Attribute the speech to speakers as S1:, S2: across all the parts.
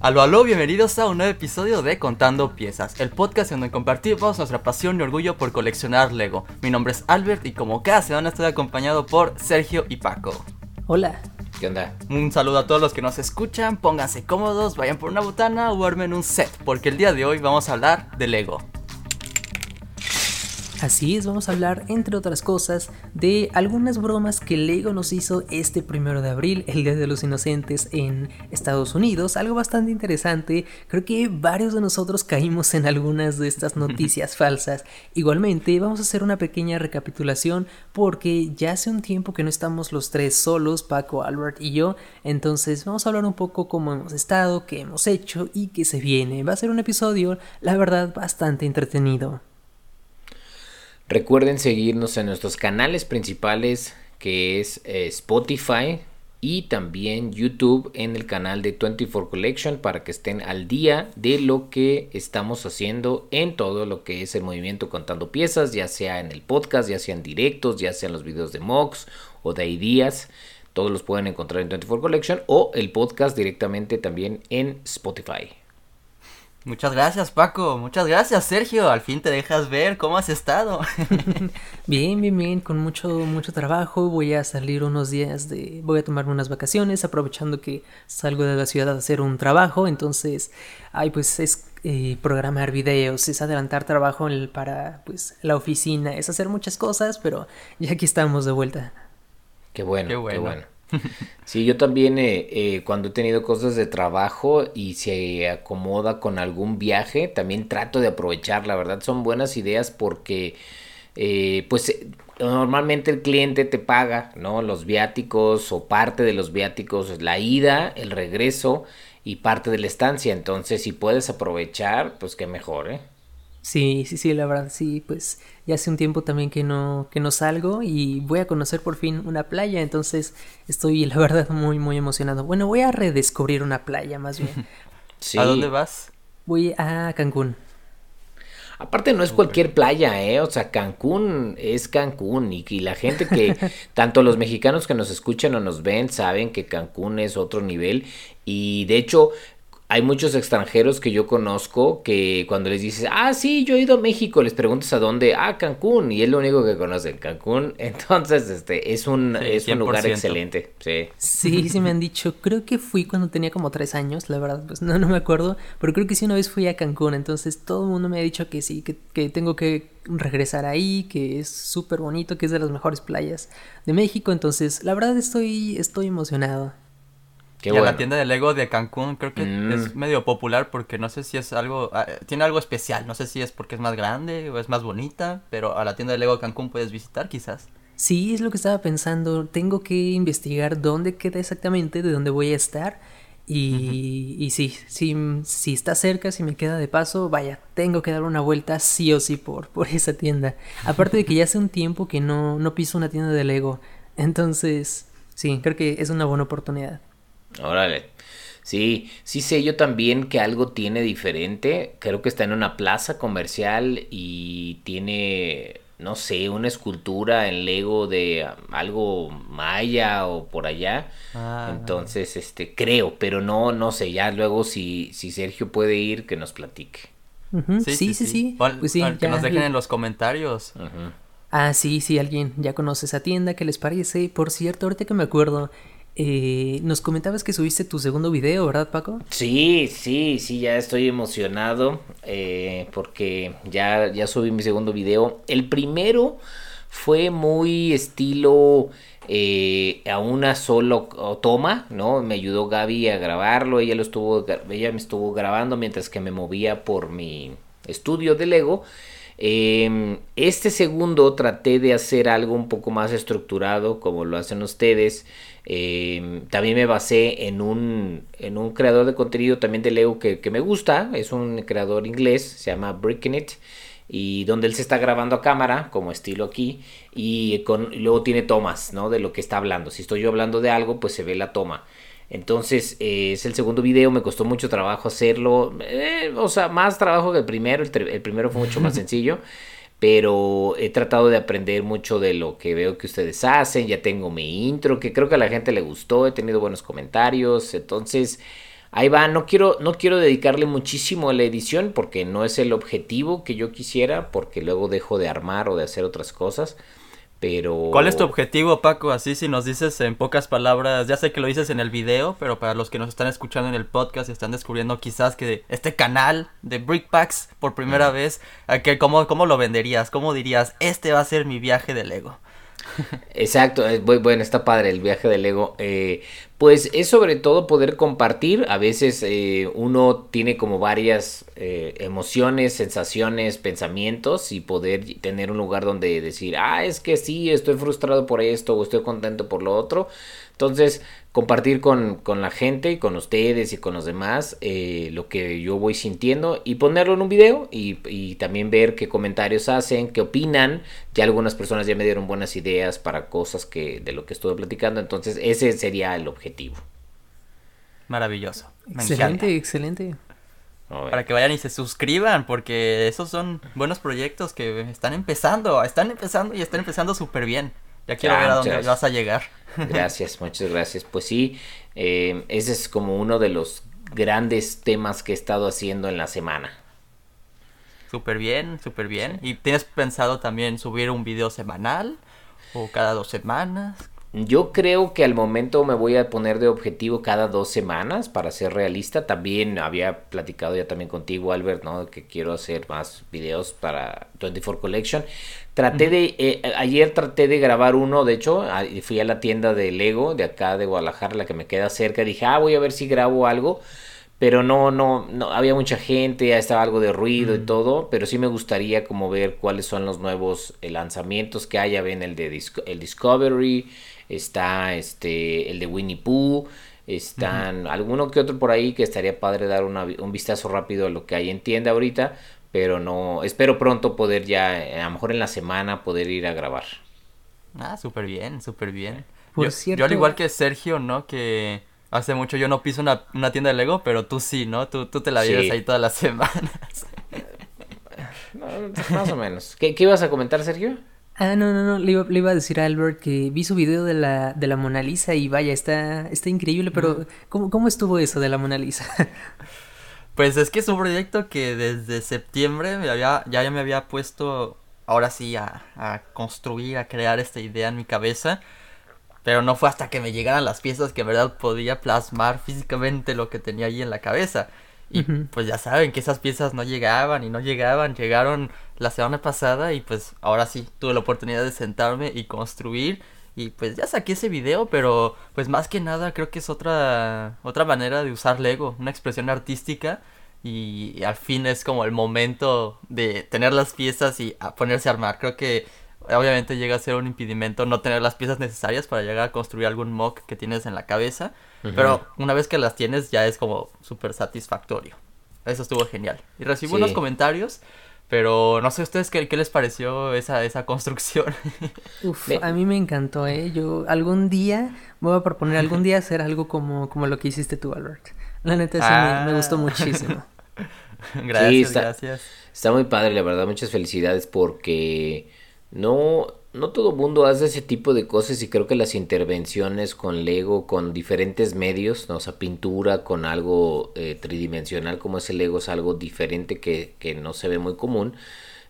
S1: Aló, aló, bienvenidos a un nuevo episodio de Contando Piezas, el podcast en donde compartimos nuestra pasión y orgullo por coleccionar Lego. Mi nombre es Albert y como cada semana estoy acompañado por Sergio y Paco.
S2: Hola.
S3: ¿Qué onda?
S1: Un saludo a todos los que nos escuchan, pónganse cómodos, vayan por una botana o armen un set, porque el día de hoy vamos a hablar de Lego.
S2: Así es, vamos a hablar, entre otras cosas, de algunas bromas que Lego nos hizo este primero de abril, el Día de los Inocentes en Estados Unidos. Algo bastante interesante. Creo que varios de nosotros caímos en algunas de estas noticias falsas. Igualmente, vamos a hacer una pequeña recapitulación porque ya hace un tiempo que no estamos los tres solos, Paco, Albert y yo. Entonces, vamos a hablar un poco cómo hemos estado, qué hemos hecho y qué se viene. Va a ser un episodio, la verdad, bastante entretenido.
S3: Recuerden seguirnos en nuestros canales principales que es eh, Spotify y también YouTube en el canal de 24 Collection para que estén al día de lo que estamos haciendo en todo lo que es el movimiento contando piezas, ya sea en el podcast, ya sea en directos, ya sea en los videos de Mox o de ideas. Todos los pueden encontrar en 24 Collection o el podcast directamente también en Spotify.
S1: Muchas gracias Paco, muchas gracias Sergio, al fin te dejas ver, ¿cómo has estado?
S2: bien, bien, bien, con mucho, mucho trabajo, voy a salir unos días de, voy a tomarme unas vacaciones, aprovechando que salgo de la ciudad a hacer un trabajo, entonces, ay, pues es eh, programar videos, es adelantar trabajo para, pues, la oficina, es hacer muchas cosas, pero ya aquí estamos de vuelta.
S3: Qué bueno, qué bueno. Qué bueno. Sí, yo también eh, eh, cuando he tenido cosas de trabajo y se acomoda con algún viaje, también trato de aprovechar, la verdad son buenas ideas porque eh, pues normalmente el cliente te paga, ¿no? Los viáticos o parte de los viáticos, la ida, el regreso y parte de la estancia, entonces si puedes aprovechar, pues qué mejor, ¿eh?
S2: Sí, sí, sí, la verdad, sí, pues ya hace un tiempo también que no, que no salgo y voy a conocer por fin una playa, entonces estoy la verdad muy, muy emocionado. Bueno, voy a redescubrir una playa más bien.
S1: ¿A dónde vas?
S2: Voy a Cancún.
S3: Aparte no es cualquier playa, ¿eh? O sea, Cancún es Cancún y, y la gente que, tanto los mexicanos que nos escuchan o nos ven, saben que Cancún es otro nivel y de hecho hay muchos extranjeros que yo conozco que cuando les dices, ah, sí, yo he ido a México, les preguntas a dónde, ah, Cancún, y es lo único que conocen, Cancún. Entonces, este, es un, es un lugar excelente, sí.
S2: Sí, sí me han dicho, creo que fui cuando tenía como tres años, la verdad, pues no, no me acuerdo, pero creo que sí una vez fui a Cancún, entonces todo el mundo me ha dicho que sí, que, que tengo que regresar ahí, que es súper bonito, que es de las mejores playas de México, entonces la verdad estoy, estoy emocionado
S1: y a la tienda de Lego de Cancún creo que es mm. medio popular porque no sé si es algo, ah, tiene algo especial, no sé si es porque es más grande o es más bonita, pero a la tienda de Lego de Cancún puedes visitar quizás.
S2: Sí, es lo que estaba pensando, tengo que investigar dónde queda exactamente, de dónde voy a estar. Y, y sí, sí, si está cerca, si me queda de paso, vaya, tengo que dar una vuelta sí o sí por, por esa tienda. Aparte de que ya hace un tiempo que no, no piso una tienda de Lego. Entonces, sí, creo que es una buena oportunidad.
S3: Órale. Sí, sí sé yo también que algo tiene diferente. Creo que está en una plaza comercial y tiene, no sé, una escultura en Lego de algo maya o por allá. Ah, Entonces, este, creo, pero no, no sé. Ya luego si, si Sergio puede ir, que nos platique.
S2: sí, sí, sí,
S1: pues que nos dejen en los comentarios.
S2: Ah, sí, sí, alguien ya conoce esa tienda, ¿qué les parece? Por cierto, ahorita que me acuerdo, eh, nos comentabas que subiste tu segundo video, ¿verdad, Paco?
S3: Sí, sí, sí, ya estoy emocionado eh, porque ya, ya subí mi segundo video. El primero fue muy estilo eh, a una sola toma, ¿no? Me ayudó Gaby a grabarlo, ella lo estuvo, ella me estuvo grabando mientras que me movía por mi estudio de Lego. Em, este segundo traté de hacer algo un poco más estructurado, como lo hacen ustedes. Em, también me basé en un, en un creador de contenido también de Lego que, me gusta, es un creador inglés, se llama Breaking It, y donde él se está grabando a cámara, como estilo aquí, y, con, luego tiene tomas, ¿no? De lo que está hablando. Si estoy yo hablando de algo, pues se ve la toma. Entonces eh, es el segundo video, me costó mucho trabajo hacerlo, eh, o sea, más trabajo que el primero, el primero fue mucho más sencillo pero he tratado de aprender mucho de lo que veo que ustedes hacen, ya tengo mi intro, que creo que a la gente le gustó, he tenido buenos comentarios, entonces ahí va, no quiero, no quiero dedicarle muchísimo a la edición porque no es el objetivo que yo quisiera, porque luego dejo de armar o de hacer otras cosas. Pero...
S1: ¿Cuál es tu objetivo, Paco? Así si nos dices en pocas palabras, ya sé que lo dices en el video, pero para los que nos están escuchando en el podcast y están descubriendo quizás que este canal de Brickpacks por primera vez, ¿cómo, ¿cómo lo venderías? ¿Cómo dirías, este va a ser mi viaje de Lego?
S3: Exacto, bueno, está padre el viaje del ego. Eh, pues es sobre todo poder compartir. A veces eh, uno tiene como varias eh, emociones, sensaciones, pensamientos y poder tener un lugar donde decir, ah, es que sí, estoy frustrado por esto o estoy contento por lo otro. Entonces, compartir con, con, la gente, con ustedes y con los demás eh, lo que yo voy sintiendo y ponerlo en un video y, y, también ver qué comentarios hacen, qué opinan. Ya algunas personas ya me dieron buenas ideas para cosas que de lo que estuve platicando, entonces ese sería el objetivo.
S1: Maravilloso.
S2: excelente, excelente.
S1: Para que vayan y se suscriban, porque esos son buenos proyectos que están empezando, están empezando y están empezando súper bien. Ya quiero ver a dónde vas a llegar.
S3: Gracias, muchas gracias. Pues sí, eh, ese es como uno de los grandes temas que he estado haciendo en la semana.
S1: Súper bien, súper bien. ¿Y tienes pensado también subir un video semanal o cada dos semanas?
S3: Yo creo que al momento me voy a poner de objetivo cada dos semanas para ser realista. También había platicado ya también contigo, Albert, ¿no? Que quiero hacer más videos para 24 Collection. Traté de, eh, ayer traté de grabar uno, de hecho, fui a la tienda de Lego de acá de Guadalajara, la que me queda cerca. Dije, ah, voy a ver si grabo algo pero no, no, no, había mucha gente, ya estaba algo de ruido y mm. todo, pero sí me gustaría como ver cuáles son los nuevos eh, lanzamientos que haya, ven el de el Discovery, está este el de Winnie Pooh, están alguno que otro por ahí que estaría padre dar un vistazo rápido a lo que hay en tienda ahorita, pero no, espero pronto poder ya, a lo mejor en la semana poder ir a grabar.
S1: Ah, súper bien, súper bien. Por yo, yo al igual que Sergio, ¿no? Que hace mucho yo no piso una, tienda de Lego, pero tú sí, ¿no? Tú, tú te la vives ahí todas las semanas.
S3: más o menos. ¿Qué, ¿Qué ibas a comentar, Sergio?
S2: Ah, no, no, no, le iba, a decir a Albert que vi su video de la, de la Mona Lisa y vaya, está, está increíble, pero ¿cómo, ¿cómo estuvo eso de la Mona Lisa?
S1: Pues es que es un proyecto que desde septiembre me había, ya, ya me había puesto ahora sí a, a, construir, a crear esta idea en mi cabeza. Pero no fue hasta que me llegaran las piezas que en verdad podía plasmar físicamente lo que tenía ahí en la cabeza. Y pues ya saben que esas piezas no llegaban y no llegaban, llegaron la semana pasada y pues ahora sí tuve la oportunidad de sentarme y construir y pues ya saqué ese video, pero pues más que nada creo que es otra otra manera de usar Lego, una expresión artística y, al fin es como el momento de tener las piezas y ponerse a armar. Creo que obviamente llega a ser un impedimento no tener las piezas necesarias para llegar a construir algún mock que tienes en la cabeza, pero una vez que las tienes ya es como súper satisfactorio. Eso estuvo genial. Y recibo unos comentarios, pero no sé ustedes qué, qué les pareció esa, esa construcción.
S2: Uf, a mí me encantó, ¿eh? Yo algún día, me voy a proponer algún día hacer algo como, como lo que hiciste tú, Albert. La neta sí me, gustó ah. muchísimo.
S1: gracias, gracias.
S3: Está muy padre, la verdad. Muchas felicidades porque no, no todo mundo hace ese tipo de cosas y creo que las intervenciones con Lego, con diferentes medios, ¿no? o sea, pintura con algo eh, tridimensional como es el Lego es algo diferente que, que no se ve muy común.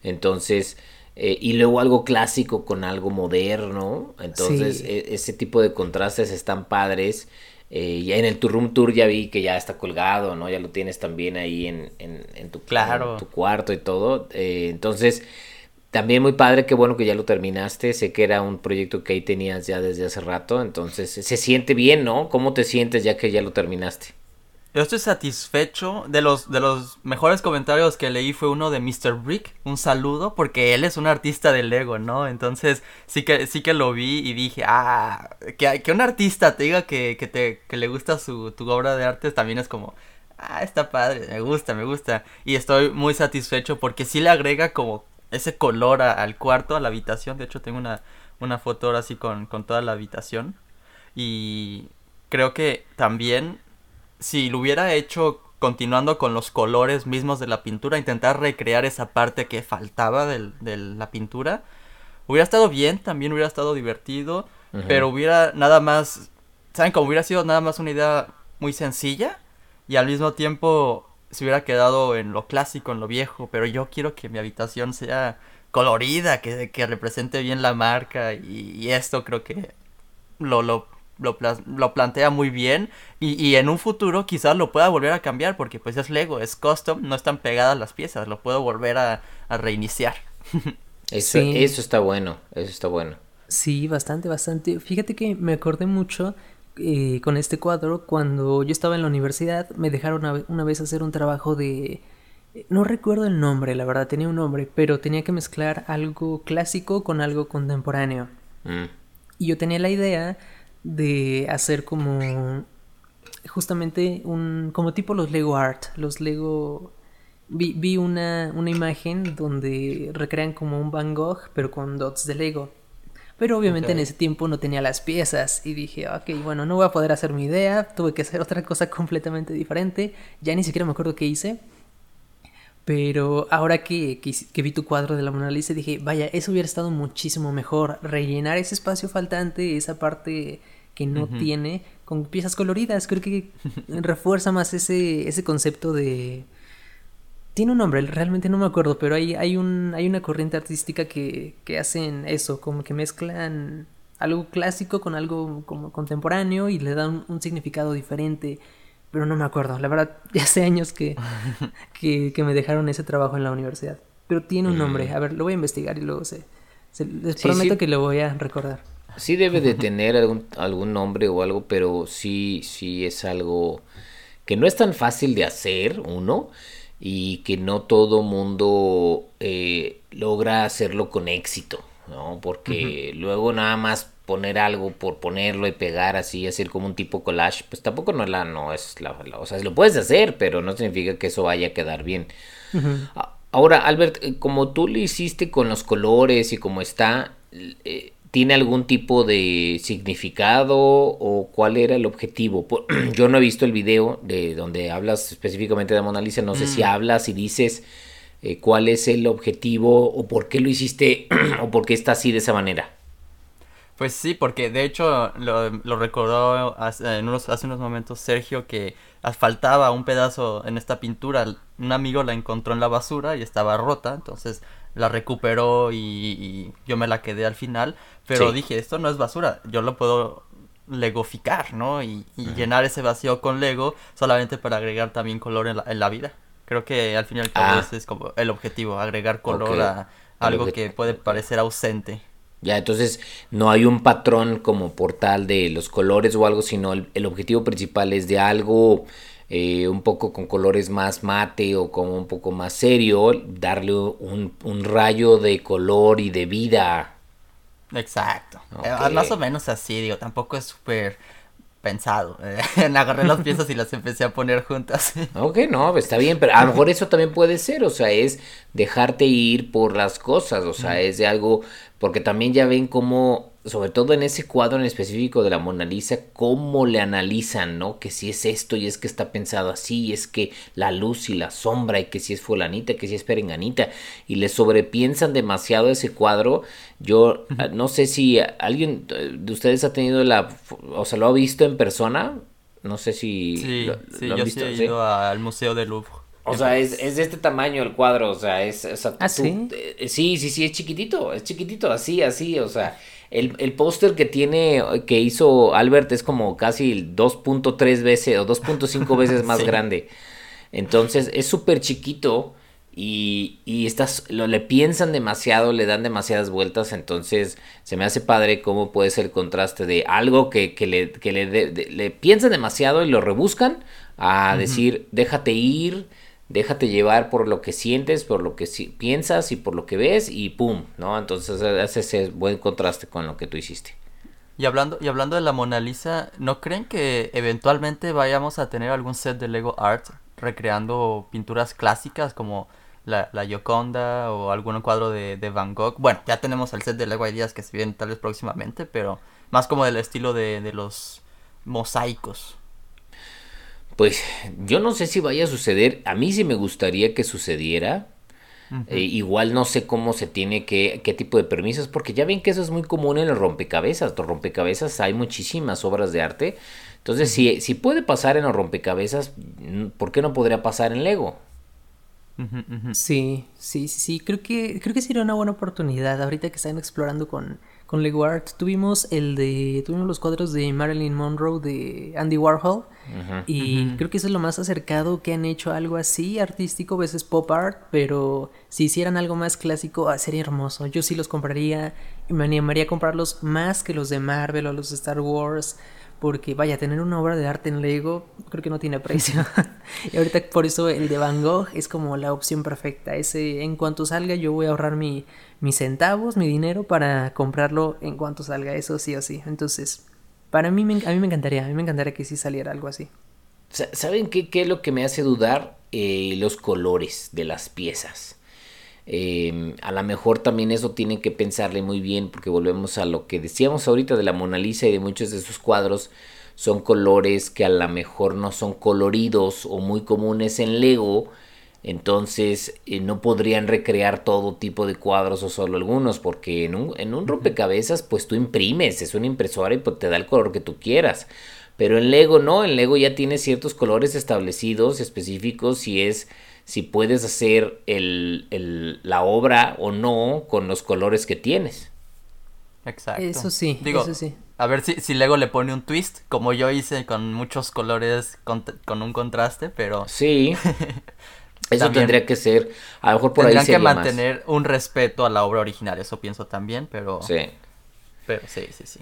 S3: Entonces, eh, y luego algo clásico con algo moderno. Entonces, e, ese tipo de contrastes están padres. Eh, ya en el Room Tour ya vi que ya está colgado, ¿no? Ya lo tienes también ahí en, en, en tu,
S1: claro.
S3: tu cuarto y todo. entonces, también muy padre, qué bueno que ya lo terminaste. Sé que era un proyecto que ahí tenías ya desde hace rato. Entonces, se siente bien, ¿no? ¿Cómo te sientes ya que ya lo terminaste?
S1: Yo estoy satisfecho. De los, de los mejores comentarios que leí fue uno de Mr. Brick. Un saludo, porque él es un artista de Lego, ¿no? Entonces, sí que, sí que lo vi y dije, ah, que, que un artista te diga que, que, te, que le gusta su, tu obra de arte también es como, ah, está padre, me gusta, me gusta. Y estoy muy satisfecho porque sí le agrega como ese color al cuarto, a la habitación. De hecho, tengo una, una foto ahora así con, con toda la habitación. Y creo que también, si lo hubiera hecho continuando con los colores mismos de la pintura, intentar recrear esa parte que faltaba de la pintura, hubiera estado bien, también hubiera estado divertido, pero hubiera nada más, ¿saben? Como hubiera sido nada más una idea muy sencilla, y al mismo tiempo se hubiera quedado en lo clásico, en lo viejo, pero yo quiero que mi habitación sea colorida, que, que represente bien la marca y, esto creo que lo, lo, lo, plantea muy bien y, y, en un futuro quizás lo pueda volver a cambiar porque pues es Lego, es custom, no están pegadas las piezas, lo puedo volver a, a reiniciar.
S3: Eso, eso está bueno, eso está bueno.
S2: Sí, bastante, bastante. Fíjate que me acordé mucho eh, con este cuadro cuando yo estaba en la universidad. Me dejaron una, vez hacer un trabajo de... No recuerdo el nombre, la verdad, tenía un nombre, pero tenía que mezclar algo clásico con algo contemporáneo. Mm. Y yo tenía la idea de hacer como justamente un como tipo los Lego Art, los Lego vi, vi una, una imagen donde recrean como un Van Gogh pero con dots de Lego. Pero obviamente en ese tiempo no tenía las piezas y dije, ok, bueno, no voy a poder hacer mi idea, tuve que hacer otra cosa completamente diferente, ya ni siquiera me acuerdo qué hice. Pero ahora que, que, vi tu cuadro de la Mona Lisa dije, vaya, eso hubiera estado muchísimo mejor, rellenar ese espacio faltante, esa parte que no tiene, con piezas coloridas, creo que refuerza más ese, ese concepto de tiene un nombre, realmente no me acuerdo, pero hay, hay, un, hay una corriente artística que, que hacen eso, como que mezclan algo clásico con algo como contemporáneo y le dan un, significado diferente, pero no me acuerdo, la verdad, ya hace años que, que, me dejaron ese trabajo en la universidad, pero tiene un nombre, a ver, lo voy a investigar y luego se, les prometo que lo voy a recordar.
S3: Sí debe de tener algún, algún nombre o algo, pero sí, sí es algo que no es tan fácil de hacer, uno, y que no todo mundo eh, logra hacerlo con éxito, ¿no? Porque luego nada más poner algo por ponerlo y pegar así, hacer como un tipo collage, pues tampoco no, la, no es la, O sea, lo puedes hacer, pero no significa que eso vaya a quedar bien. Ahora, Albert, eh, como tú lo hiciste con los colores y como está, eh, ¿Tiene algún tipo de significado o cuál era el objetivo? Yo no he visto el video de donde hablas específicamente de Mona Lisa, no sé si mm. hablas y dices eh, cuál es el objetivo o por qué lo hiciste o por qué está así de esa manera.
S1: Pues sí, porque de hecho lo, recordó hace, unos, hace unos momentos Sergio que faltaba un pedazo en esta pintura. Un amigo la encontró en la basura y estaba rota, entonces la recuperó y, yo me la quedé al final. Pero dije, esto no es basura, yo lo puedo legoficar, ¿no? Y, llenar ese vacío con Lego solamente para agregar también color en la, vida. Creo que al final ah. ese es como el objetivo, agregar color a algo que puede parecer ausente.
S3: Ya, entonces no hay un patrón como portal de los colores o algo, sino el objetivo principal es de algo eh, un poco con colores más mate o como un poco más serio, darle un, rayo de color y de vida.
S1: Exacto. Eh, más o menos así, digo, tampoco es súper pensado. Agarré las piezas y las empecé a poner juntas.
S3: ok, no, está bien, pero a lo mejor eso también puede ser, o sea, es dejarte ir por las cosas, o sea, es de algo, porque también ya ven cómo sobre todo en ese cuadro en específico de la Mona Lisa, cómo le analizan, ¿no? Que si es esto y es que está pensado así, y es que la luz y la sombra, y que si es fulanita, que si es perenganita, y le sobrepiensan demasiado ese cuadro. Yo ah, no sé si alguien de ustedes ha tenido la, o sea, lo ha visto en persona. No sé si
S1: sí, sí, yo sí he ido al Museo del Louvre.
S3: O sea, es, es, de este tamaño el cuadro, o sea, es...
S2: ¿Ah, sí?
S3: Eh, sí, sí, sí, es chiquitito, es chiquitito, así, así, o sea, el, el póster que tiene, que hizo Albert es como casi 2.3 veces o 2.5 veces más grande. Entonces es súper chiquito y, y estás, lo, le piensan demasiado, le dan demasiadas vueltas. Entonces se me hace padre cómo puede ser el contraste de algo que, que le, que le, le piensan demasiado y lo rebuscan a decir déjate ir déjate llevar por lo que sientes, por lo que piensas y por lo que ves y pum, ¿no? Entonces hace ese buen contraste con lo que tú hiciste.
S1: Y hablando, y hablando de la Mona Lisa, ¿no creen que eventualmente vayamos a tener algún set de Lego Art recreando pinturas clásicas como la, la Gioconda o algún cuadro de, Van Gogh? Bueno, ya tenemos el set de Lego Ideas que se vienen tal vez próximamente, pero más como del estilo de los mosaicos
S3: pues yo no sé si vaya a suceder. A mí sí me gustaría que sucediera. Eh, igual no sé cómo se tiene que, qué tipo de permisos, porque ya ven que eso es muy común en los rompecabezas. Los rompecabezas hay muchísimas obras de arte. Entonces, si, si puede pasar en los rompecabezas, ¿por qué no podría pasar en Lego?
S2: Sí, sí, sí, sí. Creo que, creo que sería una buena oportunidad ahorita que están explorando con, con Lego Art. Tuvimos el de. Tuvimos los cuadros de Marilyn Monroe de Andy Warhol. Y creo que eso es lo más acercado que han hecho algo así, artístico, a veces pop art. Pero si hicieran algo más clásico, ah, sería hermoso. Yo sí los compraría. Y me animaría a comprarlos más que los de Marvel o los de Star Wars porque vaya, tener una obra de arte en Lego creo que no tiene precio. y ahorita por eso el de Van Gogh es como la opción perfecta. Ese en cuanto salga yo voy a ahorrar mi, mis centavos, mi dinero para comprarlo en cuanto salga, eso sí o sí. Entonces, para mí, a mí me encantaría, a mí me encantaría que sí saliera algo así.
S3: ¿Saben qué, qué es lo que me hace dudar? Eh, los colores de las piezas. Eh, a lo mejor también eso tienen que pensarle muy bien porque volvemos a lo que decíamos ahorita de la Mona Lisa y de muchos de sus cuadros son colores que a lo mejor no son coloridos o muy comunes en Lego entonces eh, no podrían recrear todo tipo de cuadros o solo algunos porque en un, en un rompecabezas pues tú imprimes es una impresora y pues, te da el color que tú quieras pero en Lego no en Lego ya tiene ciertos colores establecidos específicos y es si puedes hacer el, la obra o no con los colores que tienes.
S2: Exacto. Eso sí, Digo, eso sí.
S1: A ver si, si Lego le pone un twist, como yo hice con muchos colores con, un contraste, pero...
S3: Sí. Eso tendría que ser, a lo mejor por
S1: ahí que mantener un respeto a la obra original, eso pienso también, pero...
S3: Sí.
S1: Pero sí, sí, sí.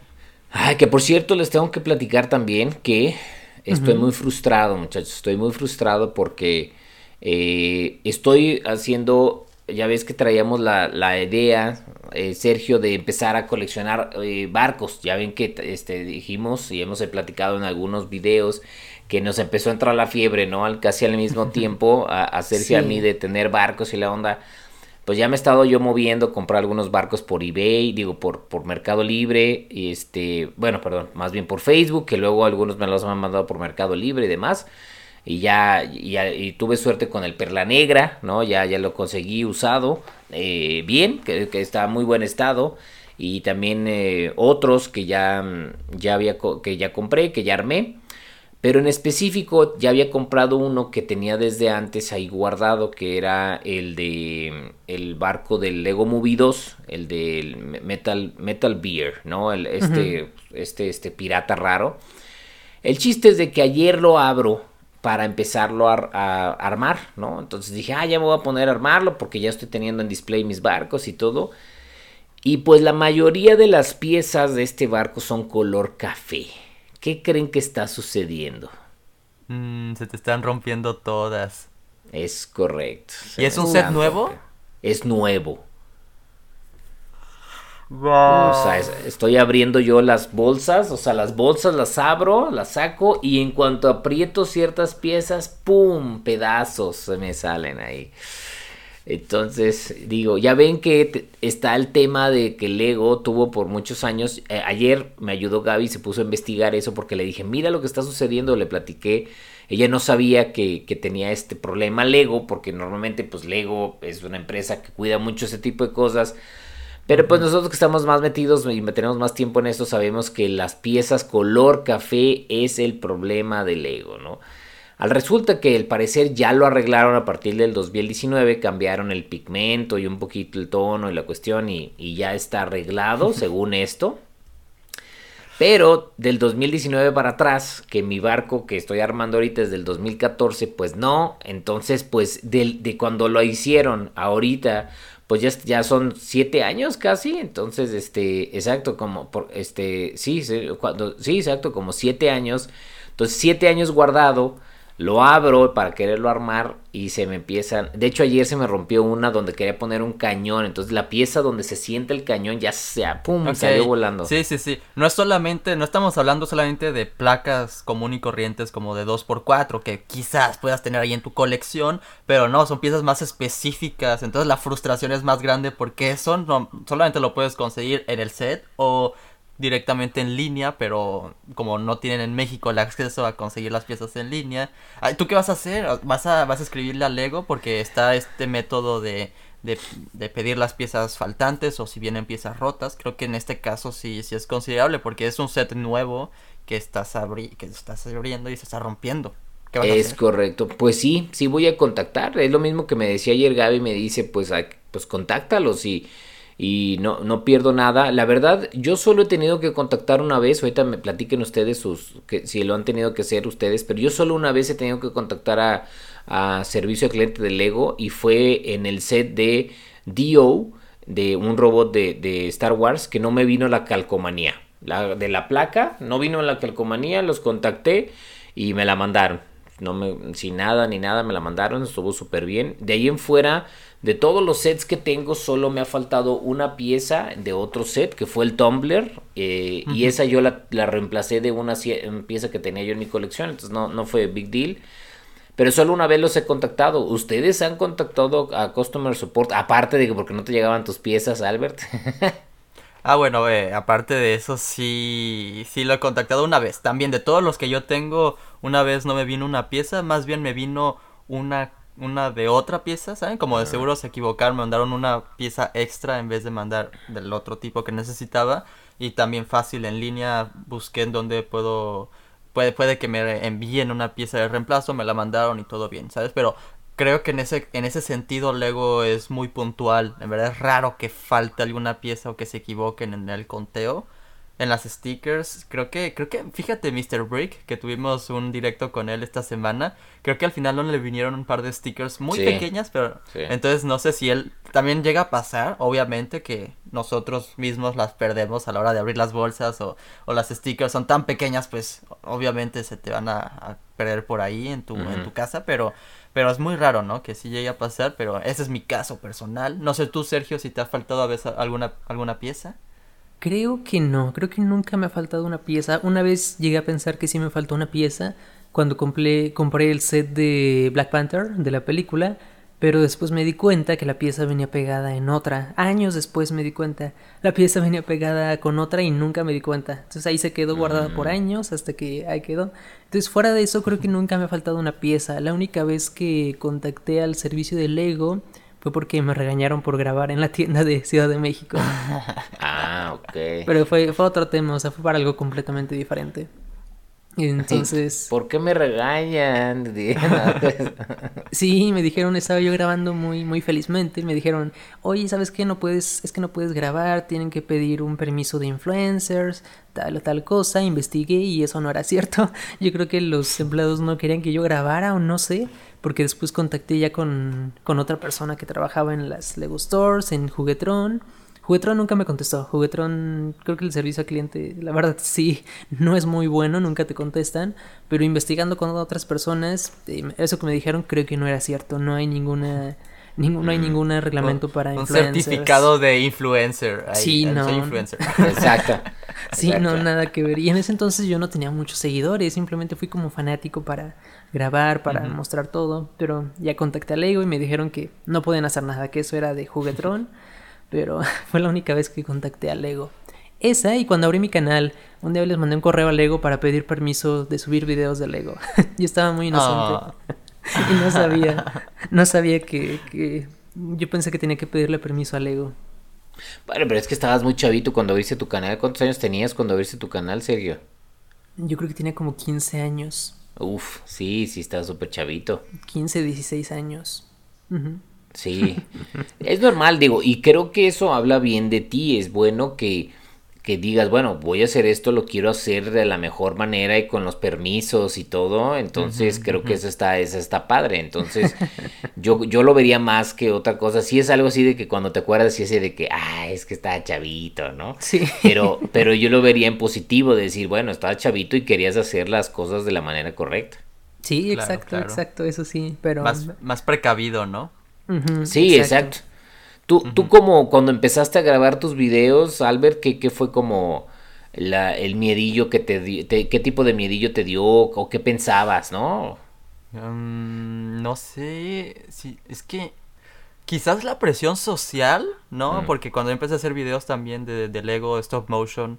S3: Ay, que por cierto les tengo que platicar también que estoy muy frustrado, muchachos, estoy muy frustrado porque eh, estoy haciendo, ya ves que traíamos la, idea, eh, Sergio, de empezar a coleccionar eh, barcos. Ya ven que este, dijimos y hemos platicado en algunos videos que nos empezó a entrar la fiebre, ¿no? Al, casi al mismo tiempo a, y a mí de tener barcos y la onda. Pues ya me he estado yo moviendo, comprar algunos barcos por eBay, digo, por, por Mercado Libre, y este, bueno, perdón, más bien por Facebook, que luego algunos me los han mandado por Mercado Libre y demás y ya, y, tuve suerte con el Perla Negra, ¿no? Ya, ya lo conseguí usado eh, bien, que, está en muy buen estado y también eh, otros que ya, ya había que ya compré, que ya armé. Pero en específico ya había comprado uno que tenía desde antes ahí guardado, que era el de el barco del Lego Movie 2, el del Metal, Metal Beer, ¿no? El, este, este, este pirata raro. El chiste es de que ayer lo abro para empezarlo a, armar, ¿no? Entonces dije, ah, ya me voy a poner a armarlo porque ya estoy teniendo en display mis barcos y todo. Y pues la mayoría de las piezas de este barco son color café. ¿Qué creen que está sucediendo?
S1: Mm, se te están rompiendo todas.
S3: Es correcto.
S1: ¿Y es un set nuevo?
S3: Es nuevo. O sea, estoy abriendo yo las bolsas, o sea, las bolsas las abro, las saco y en cuanto aprieto ciertas piezas, ¡pum! Pedazos se me salen ahí. Entonces, digo, ya ven que está el tema de que Lego tuvo por muchos años. Eh, ayer me ayudó Gaby, se puso a investigar eso porque le dije, mira lo que está sucediendo, le platiqué. Ella no sabía que, que tenía este problema Lego, porque normalmente pues Lego es una empresa que cuida mucho ese tipo de cosas pero pues nosotros que estamos más metidos y tenemos más tiempo en esto, sabemos que las piezas color café es el problema del Lego, ¿no? Al resulta que al parecer ya lo arreglaron a partir del 2019, cambiaron el pigmento y un poquito el tono y la cuestión y, y ya está arreglado según esto. Pero del 2019 para atrás, que mi barco que estoy armando ahorita es del 2014, pues no. Entonces, pues de, de cuando lo hicieron ahorita pues ya, ya son siete años casi, entonces, este, exacto, como, por, este, sí, sí, cuando, sí, exacto, como siete años, entonces siete años guardado, lo abro para quererlo armar y se me empiezan. De hecho, ayer se me rompió una donde quería poner un cañón. Entonces, la pieza donde se siente el cañón ya se pum, salió volando.
S1: Sí, sí, sí. No es solamente, no estamos hablando solamente de placas común y corrientes como de 2x4 que quizás puedas tener ahí en tu colección, pero no, son piezas más específicas. Entonces, la frustración es más grande porque eso no, solamente lo puedes conseguir en el set o directamente en línea, pero como no tienen en México el acceso a conseguir las piezas en línea. ¿Tú qué vas a hacer? ¿Vas a, vas a escribirle a Lego? Porque está este método de, de, de, pedir las piezas faltantes o si vienen piezas rotas. Creo que en este caso sí, sí es considerable porque es un set nuevo que estás, que estás abriendo y se está rompiendo.
S3: es correcto. Pues sí, sí voy a contactar. Es lo mismo que me decía ayer Gaby, me dice, pues, pues contáctalos y, y no, no pierdo nada. La verdad, yo solo he tenido que contactar una vez. Ahorita me platiquen ustedes sus, que, si lo han tenido que hacer ustedes, pero yo solo una vez he tenido que contactar a, a servicio de cliente de Lego y fue en el set de Dio de un robot de, de Star Wars que no me vino la calcomanía. La, de la placa, no vino la calcomanía, los contacté y me la mandaron. No me, sin nada ni nada me la mandaron, estuvo súper bien. De ahí en fuera, de todos los sets que tengo, solo me ha faltado una pieza de otro set, que fue el Tumblr. Eh, y esa yo la, la, reemplacé de una pieza que tenía yo en mi colección, entonces no, no fue big deal. Pero solo una vez los he contactado. ¿Ustedes han contactado a Customer Support? Aparte de que porque no te llegaban tus piezas, Albert.
S1: ah, bueno, eh, aparte de eso, sí, sí lo he contactado una vez. También de todos los que yo tengo, una vez no me vino una pieza, más bien me vino una una de otra pieza, ¿saben? Como de seguro se equivocaron, me mandaron una pieza extra en vez de mandar del otro tipo que necesitaba. Y también fácil en línea busqué en dónde puedo puede, puede que me envíen una pieza de reemplazo, me la mandaron y todo bien, ¿sabes? Pero creo que en ese, en ese sentido Lego es muy puntual. En verdad es raro que falte alguna pieza o que se equivoquen en el conteo en las stickers. Creo que, creo que, fíjate, Mr. Brick, que tuvimos un directo con él esta semana. Creo que al final no le vinieron un par de stickers muy pequeñas, pero entonces no sé si él también llega a pasar, obviamente, que nosotros mismos las perdemos a la hora de abrir las bolsas o, o las stickers son tan pequeñas, pues obviamente se te van a, perder por ahí en tu, en tu casa, pero pero es muy raro, ¿no? Que sí llegue a pasar, pero ese es mi caso personal. No sé tú, Sergio, si te ha faltado a veces alguna, alguna pieza.
S2: Creo que no, creo que nunca me ha faltado una pieza. Una vez llegué a pensar que sí me faltó una pieza cuando compré, compré el set de Black Panther de la película, pero después me di cuenta que la pieza venía pegada en otra. Años después me di cuenta, la pieza venía pegada con otra y nunca me di cuenta. Entonces ahí se quedó guardada por mm. años hasta que ahí quedó. Entonces fuera de eso creo que nunca me ha faltado una pieza. La única vez que contacté al servicio de Lego fue porque me regañaron por grabar en la tienda de Ciudad de México.
S3: ah, ok.
S2: Pero fue, fue otro tema, o sea, fue para algo completamente diferente. Entonces...
S3: ¿Por qué me regañan?
S2: sí, me dijeron, estaba yo grabando muy, muy felizmente. Me dijeron, oye, ¿sabes qué? No puedes, es que no puedes grabar, tienen que pedir un permiso de influencers, tal o tal cosa. Investigué y eso no era cierto. Yo creo que los empleados no querían que yo grabara o no sé porque después contacté ya con, con otra persona que trabajaba en las Lego Stores, en Juguetron. Juguetron nunca me contestó. Juguetron, creo que el servicio al cliente, la verdad sí, no es muy bueno, nunca te contestan. Pero investigando con otras personas, eh, eso que me dijeron creo que no era cierto. No hay ninguna no hay mm. ningún reglamento para
S1: un certificado de influencer.
S2: sí, no.
S1: influencer.
S3: Exacto.
S2: sí, no, nada que ver. Y en ese entonces yo no tenía muchos seguidores, simplemente fui como fanático para grabar, para mostrar todo. Pero ya contacté a Lego y me dijeron que no podían hacer nada, que eso era de Juguetron. pero fue la única vez que contacté a Lego. Esa y cuando abrí mi canal, un día les mandé un correo a Lego para pedir permiso de subir videos de Lego. yo estaba muy inocente. Ah. y no sabía, no sabía que, que, yo pensé que tenía que pedirle permiso al ego.
S3: Bueno, pero es que estabas muy chavito cuando abriste tu canal. ¿Cuántos años tenías cuando abriste tu canal, Sergio?
S2: Yo creo que tenía como 15 años.
S3: Uf, sí, sí, estaba súper chavito.
S2: 15, 16 años.
S3: Sí, es normal, digo, y creo que eso habla bien de ti. Es bueno que que digas, bueno, voy a hacer esto, lo quiero hacer de la mejor manera y con los permisos y todo, entonces creo que eso está, eso está padre, entonces yo, yo lo vería más que otra cosa, si es algo así de que cuando te acuerdas, si es de que, ah, es que está chavito, ¿no?
S2: Sí.
S3: Pero, pero yo lo vería en positivo, de decir, bueno, estaba chavito y querías hacer las cosas de la manera correcta.
S2: Sí, exacto, exacto, eso sí, pero...
S1: Más, más precavido, ¿no?
S3: Sí, exacto. Tú, tú como cuando empezaste a grabar tus videos, Albert, ¿qué, qué fue como la, el miedillo que te, dio, qué tipo de miedillo te dio o qué pensabas, no?
S1: Mm, no sé, sí, es que quizás la presión social, ¿no? Mm. Porque cuando empecé a hacer videos también de, de Lego Stop Motion,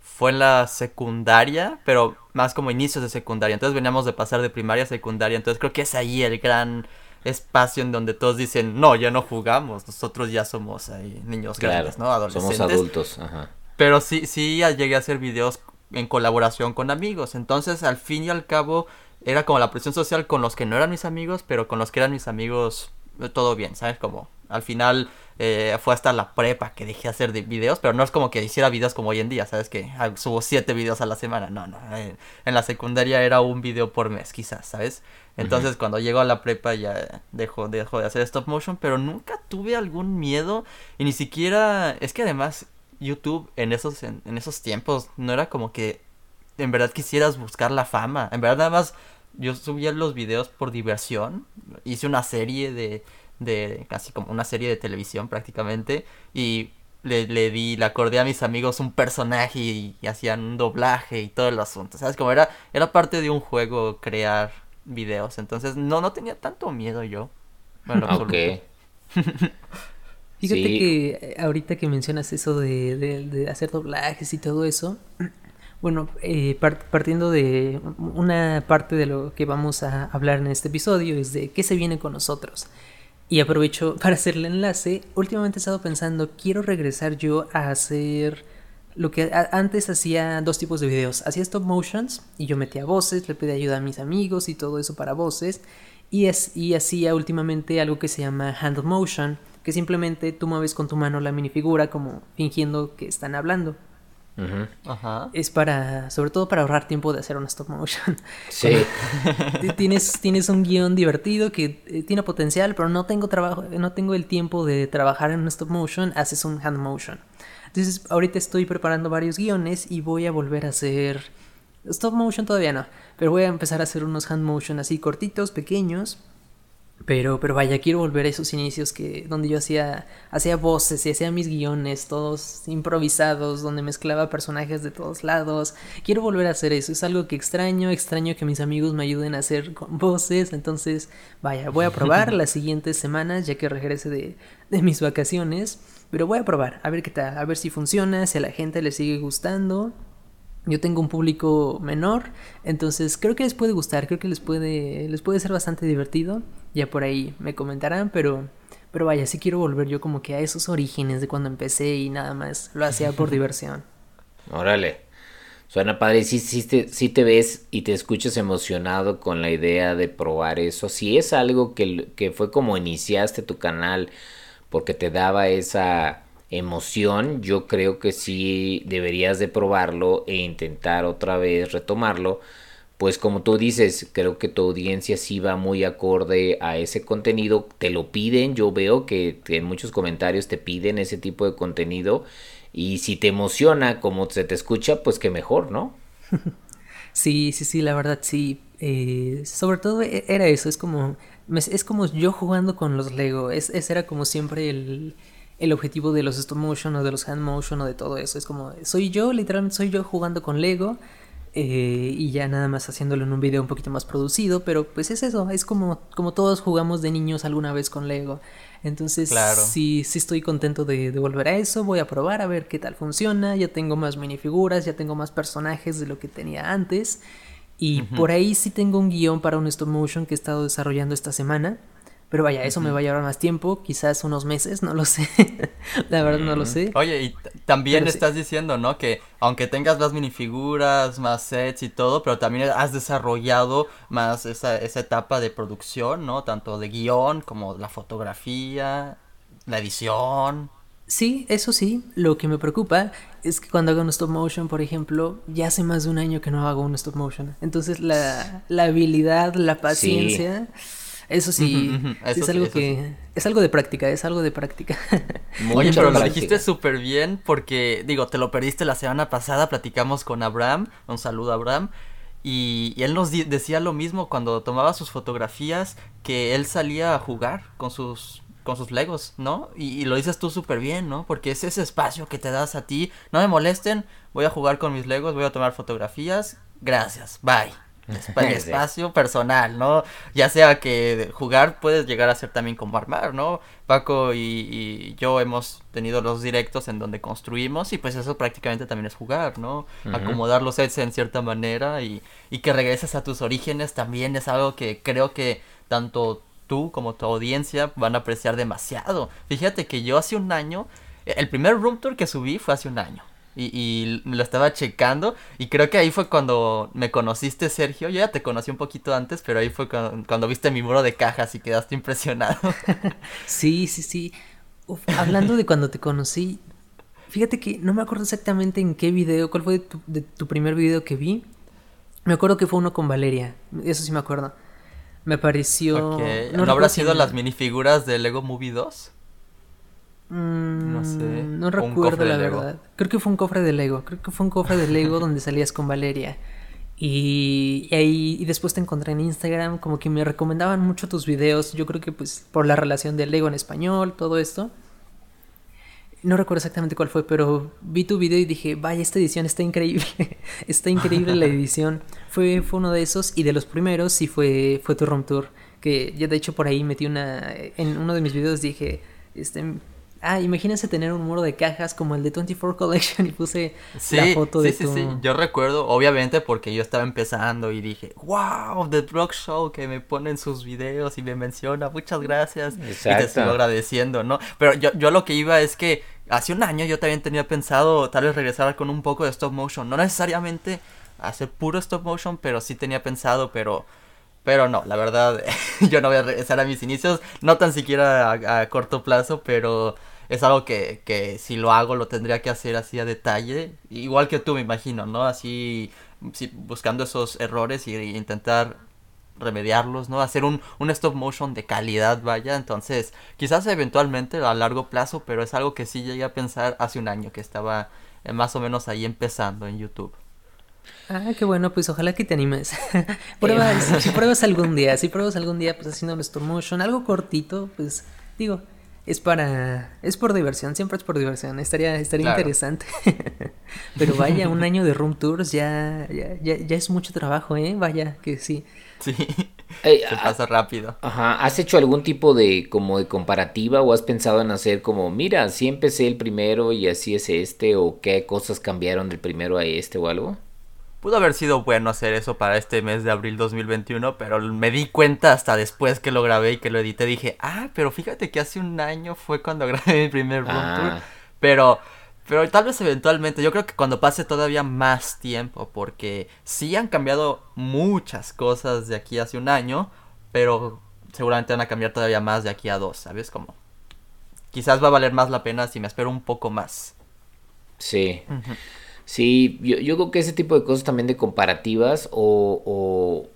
S1: fue en la secundaria, pero más como inicios de secundaria. Entonces veníamos de pasar de primaria a secundaria. Entonces creo que es ahí el gran espacio en donde todos dicen, no, ya no jugamos, nosotros ya somos ahí niños grandes, ¿no?
S3: Adolescentes. Somos adultos, ajá.
S1: Pero sí, sí llegué a hacer videos en colaboración con amigos. Entonces, al fin y al cabo, era como la presión social con los que no eran mis amigos, pero con los que eran mis amigos, eh, todo bien, ¿sabes? Como al final eh, fue hasta la prepa que dejé hacer de videos, pero no es como que hiciera videos como hoy en día, ¿sabes? Que ah, subo siete videos a la semana, no, no. Eh, en la secundaria era un video por mes, quizás, ¿sabes? Entonces cuando llego a la prepa ya dejo, dejo de hacer stop motion, pero nunca tuve algún miedo y ni siquiera, es que además YouTube en esos, en, esos tiempos no era como que en verdad quisieras buscar la fama. En verdad nada más yo subía los videos por diversión. Hice una serie de, de casi como una serie de televisión prácticamente. Y le, le di, le acordé a mis amigos un personaje y, hacían un doblaje y todo el asunto. ¿Sabes? Como era, era parte de un juego crear videos. Entonces no, no tenía tanto miedo yo.
S3: Bueno, ok.
S2: Fíjate que eh, ahorita que mencionas eso de, de, hacer doblajes y todo eso, bueno, eh, partiendo de una parte de lo que vamos a hablar en este episodio es de qué se viene con nosotros. Y aprovecho para hacer el enlace. Últimamente he estado pensando, quiero regresar yo a hacer lo que antes hacía dos tipos de videos. Hacía stop motions y yo metía voces, le pedía ayuda a mis amigos y todo eso para voces. Y, es, hacía últimamente algo que se llama hand motion, que simplemente tú mueves con tu mano la minifigura como fingiendo que están hablando. Ajá. Es para, sobre todo para ahorrar tiempo de hacer un stop motion.
S3: Sí.
S2: tienes, tienes un guion divertido que eh, tiene potencial, pero no tengo trabajo, no tengo el tiempo de trabajar en un stop motion, haces un hand motion. Entonces, ahorita estoy preparando varios guiones y voy a volver a hacer stop motion todavía no, pero voy a empezar a hacer unos hand motion así cortitos, pequeños pero, pero vaya, quiero volver a esos inicios que, donde yo hacía, hacía voces y hacía mis guiones, todos improvisados, donde mezclaba personajes de todos lados. Quiero volver a hacer eso. Es algo que extraño, extraño que mis amigos me ayuden a hacer con voces. Entonces, vaya, voy a probar las siguientes semanas, ya que regrese de, de mis vacaciones. Pero voy a probar, a ver qué tal, a ver si funciona, si a la gente le sigue gustando. Yo tengo un público menor, entonces creo que les puede gustar, creo que les puede, les puede ser bastante divertido. Ya por ahí me comentarán, pero, pero vaya, sí quiero volver yo como que a esos orígenes de cuando empecé y nada más lo hacía por diversión.
S3: Órale. Suena padre, si sí, te, sí te ves y te escuchas emocionado con la idea de probar eso. Si es algo que, que fue como iniciaste tu canal porque te daba esa emoción, yo creo que sí deberías de probarlo e intentar otra vez retomarlo. Pues como tú dices, creo que tu audiencia sí va muy acorde a ese contenido, te lo piden, yo veo que en muchos comentarios te piden ese tipo de contenido y si te emociona como se te escucha, pues que mejor, ¿no?
S2: Sí, sí, sí, la verdad sí. Eh, sobre todo e, era eso, es como, es como yo jugando con los Lego, es, ese era como siempre el, el objetivo de los stop motion o de los hand motion o de todo eso. Es como, soy yo, literalmente soy yo jugando con Lego eh, y ya nada más haciéndolo en un video un poquito más producido, pero pues es eso, es como, como todos jugamos de niños alguna vez con Lego. Entonces, sí, sí estoy contento de, volver a eso, voy a probar a ver qué tal funciona, ya tengo más minifiguras, ya tengo más personajes de lo que tenía antes. Y por ahí sí tengo un guion para un stop motion que he estado desarrollando esta semana. Pero vaya, eso me va a llevar más tiempo, quizás unos meses, no lo sé. la verdad no lo sé.
S1: Oye, y también estás diciendo, ¿no? Que aunque tengas más minifiguras, más sets y todo, pero también has desarrollado más esa, esa etapa de producción, ¿no? Tanto de guion como la fotografía, la edición.
S2: Sí, eso sí. Lo que me preocupa es que cuando hago un stop motion, por ejemplo, ya hace más de un año que no hago un stop motion. Entonces la, la habilidad, la paciencia... Eso sí, es algo que es algo de práctica, es algo de práctica.
S1: Oye, pero lo dijiste súper bien porque digo, te lo perdiste la semana pasada, platicamos con Abraham, un saludo a Abraham. Y, él nos decía lo mismo cuando tomaba sus fotografías, que él salía a jugar con sus con sus legos, ¿no? Y, y lo dices tú súper bien, ¿no? Porque es ese espacio que te das a ti. No me molesten, voy a jugar con mis legos, voy a tomar fotografías. Gracias, bye espacio personal, ¿no? Ya sea que jugar puedes llegar a ser también como armar, ¿no? Paco y, yo hemos tenido los directos en donde construimos y pues eso prácticamente también es jugar, ¿no? Acomodar los sets en cierta manera y, y que regreses a tus orígenes también es algo que creo que tanto tú como tu audiencia van a apreciar demasiado. Fíjate que yo hace un año, el primer room tour que subí fue hace un año. Y, lo estaba checando y creo que ahí fue cuando me conociste, Sergio. Yo ya te conocí un poquito antes, pero ahí fue cuando, viste mi muro de cajas y quedaste impresionado.
S2: sí, sí, sí. hablando de cuando te conocí, fíjate que no me acuerdo exactamente en qué video, cuál fue tu, de tu primer video que vi. Me acuerdo que fue uno con Valeria, eso sí me acuerdo. Me pareció...
S1: ¿No, ¿No habrá sido las minifiguras de Lego Movie 2?
S2: Mm, no sé. No recuerdo la verdad. Creo que fue un cofre de Lego. Creo que fue un cofre de Lego donde salías con Valeria. Y, ahí y después te encontré en Instagram, como que me recomendaban mucho tus videos. Yo creo que pues por la relación de Lego en español, todo esto. No recuerdo exactamente cuál fue, pero vi tu video y dije, vaya, esta edición está increíble. está increíble la edición. Fue, fue uno de esos y de los primeros sí fue, fue tu Room Tour. Que yo de hecho por ahí metí una... En uno de mis videos dije, este, Ah, imagínense tener un muro de cajas como el de 24 Collection y puse la foto de
S1: sí, Sí, sí, yo recuerdo, obviamente porque yo estaba empezando y dije, wow, The Rock Show que me ponen sus videos y me menciona, muchas gracias. Exacto. Y te estoy agradeciendo, ¿no? Pero yo, yo lo que iba es que hace un año yo también tenía pensado tal vez regresar con un poco de stop motion, no necesariamente hacer puro stop motion, pero sí tenía pensado, pero... Pero no, la verdad, yo no voy a regresar a mis inicios, no tan siquiera a corto plazo, pero es algo que, que si lo hago lo tendría que hacer así a detalle, igual que tú me imagino, ¿no? Así buscando esos errores y, intentar remediarlos, ¿no? Hacer un, un stop motion de calidad, vaya, entonces quizás eventualmente a largo plazo, pero es algo que sí llegué a pensar hace un año que estaba eh, más o menos ahí empezando en YouTube.
S2: Ah, qué bueno, pues ojalá que te animes. pruebas, si pruebas algún día, si pruebas algún día, pues haciendo un stop motion, algo cortito, pues digo, es para es por diversión, siempre es por diversión, estaría estaría interesante. Pero vaya, un año de room tours ya, ya, ya, es mucho trabajo, ¿eh? Vaya, que sí.
S1: Sí. Se pasa rápido.
S3: Ajá, ¿has hecho algún tipo de como de comparativa o has pensado en hacer como, mira, si empecé el primero y así es este o qué cosas cambiaron del primero a este o algo?
S1: Pudo haber sido bueno hacer eso para este mes de abril 2021, pero me di cuenta hasta después que lo grabé y que lo edité. Dije, ah, pero fíjate que hace un año fue cuando grabé mi primer room ah. tour. Pero, pero tal vez eventualmente, yo creo que cuando pase todavía más tiempo, porque sí han cambiado muchas cosas de aquí hace un año, pero seguramente van a cambiar todavía más de aquí a dos, ¿sabes? Como quizás va a valer más la pena si me espero un poco más.
S3: Sí. Sí, yo, yo creo que ese tipo de cosas también de comparativas o, o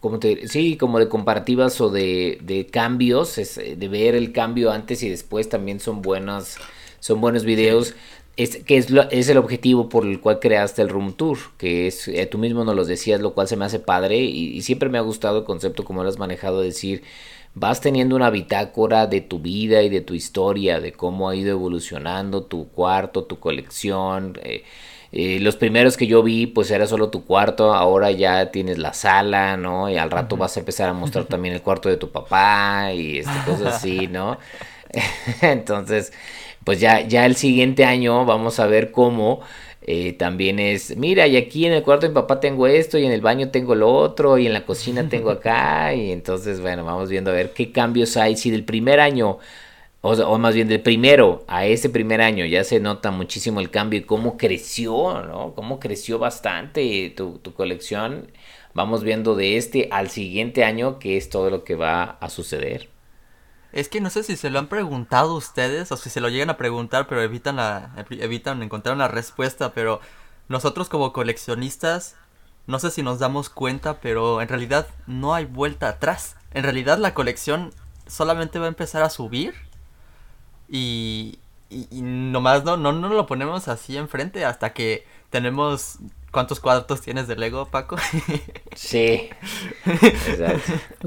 S3: como te, sí, como de comparativas o de, de cambios, es, de ver el cambio antes y después también son buenas, son buenos videos. Es, que es, es el objetivo por el cual creaste el Room Tour, que es, eh, tú mismo nos lo decías, lo cual se me hace padre y, y siempre me ha gustado el concepto como lo has manejado, decir, vas teniendo una bitácora de tu vida y de tu historia, de cómo ha ido evolucionando tu cuarto, tu colección. Eh, eh, los primeros que yo vi, pues era solo tu cuarto, ahora ya tienes la sala, ¿no? Y al rato vas a empezar a mostrar también el cuarto de tu papá y este, cosas así, ¿no? Entonces, pues ya, ya el siguiente año vamos a ver cómo eh, también es, mira, y aquí en el cuarto de mi papá tengo esto, y en el baño tengo lo otro, y en la cocina tengo acá, y entonces, bueno, vamos viendo a ver qué cambios hay. Si del primer año, o, más bien del primero a ese primer año, ya se nota muchísimo el cambio y cómo creció, ¿no? Cómo creció bastante tu, tu colección. Vamos viendo de este al siguiente año qué es todo lo que va a suceder.
S1: Es que no sé si se lo han preguntado ustedes o si se lo llegan a preguntar, pero evitan, la, evitan encontrar una respuesta. Pero nosotros como coleccionistas, no sé si nos damos cuenta, pero en realidad no hay vuelta atrás. En realidad la colección solamente va a empezar a subir y, y, y nomás no, no, no lo ponemos así enfrente hasta que tenemos ¿Cuántos cuartos tienes de Lego, Paco?
S3: sí.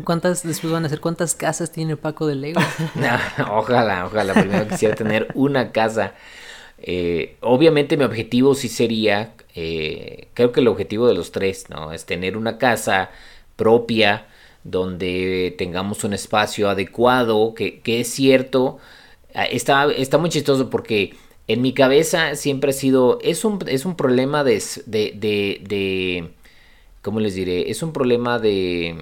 S2: ¿Cuántas, después van a ser, cuántas casas tiene Paco de Lego?
S3: ojalá, ojalá. Primero quisiera tener una casa. Eh, obviamente mi objetivo sí sería, eh, creo que el objetivo de los tres, ¿no? Es tener una casa propia donde tengamos un espacio adecuado, que, que es cierto. Ah, está, está muy chistoso porque en mi cabeza siempre ha sido, es un, es un problema de, de, de, ¿cómo les diré? Es un problema de,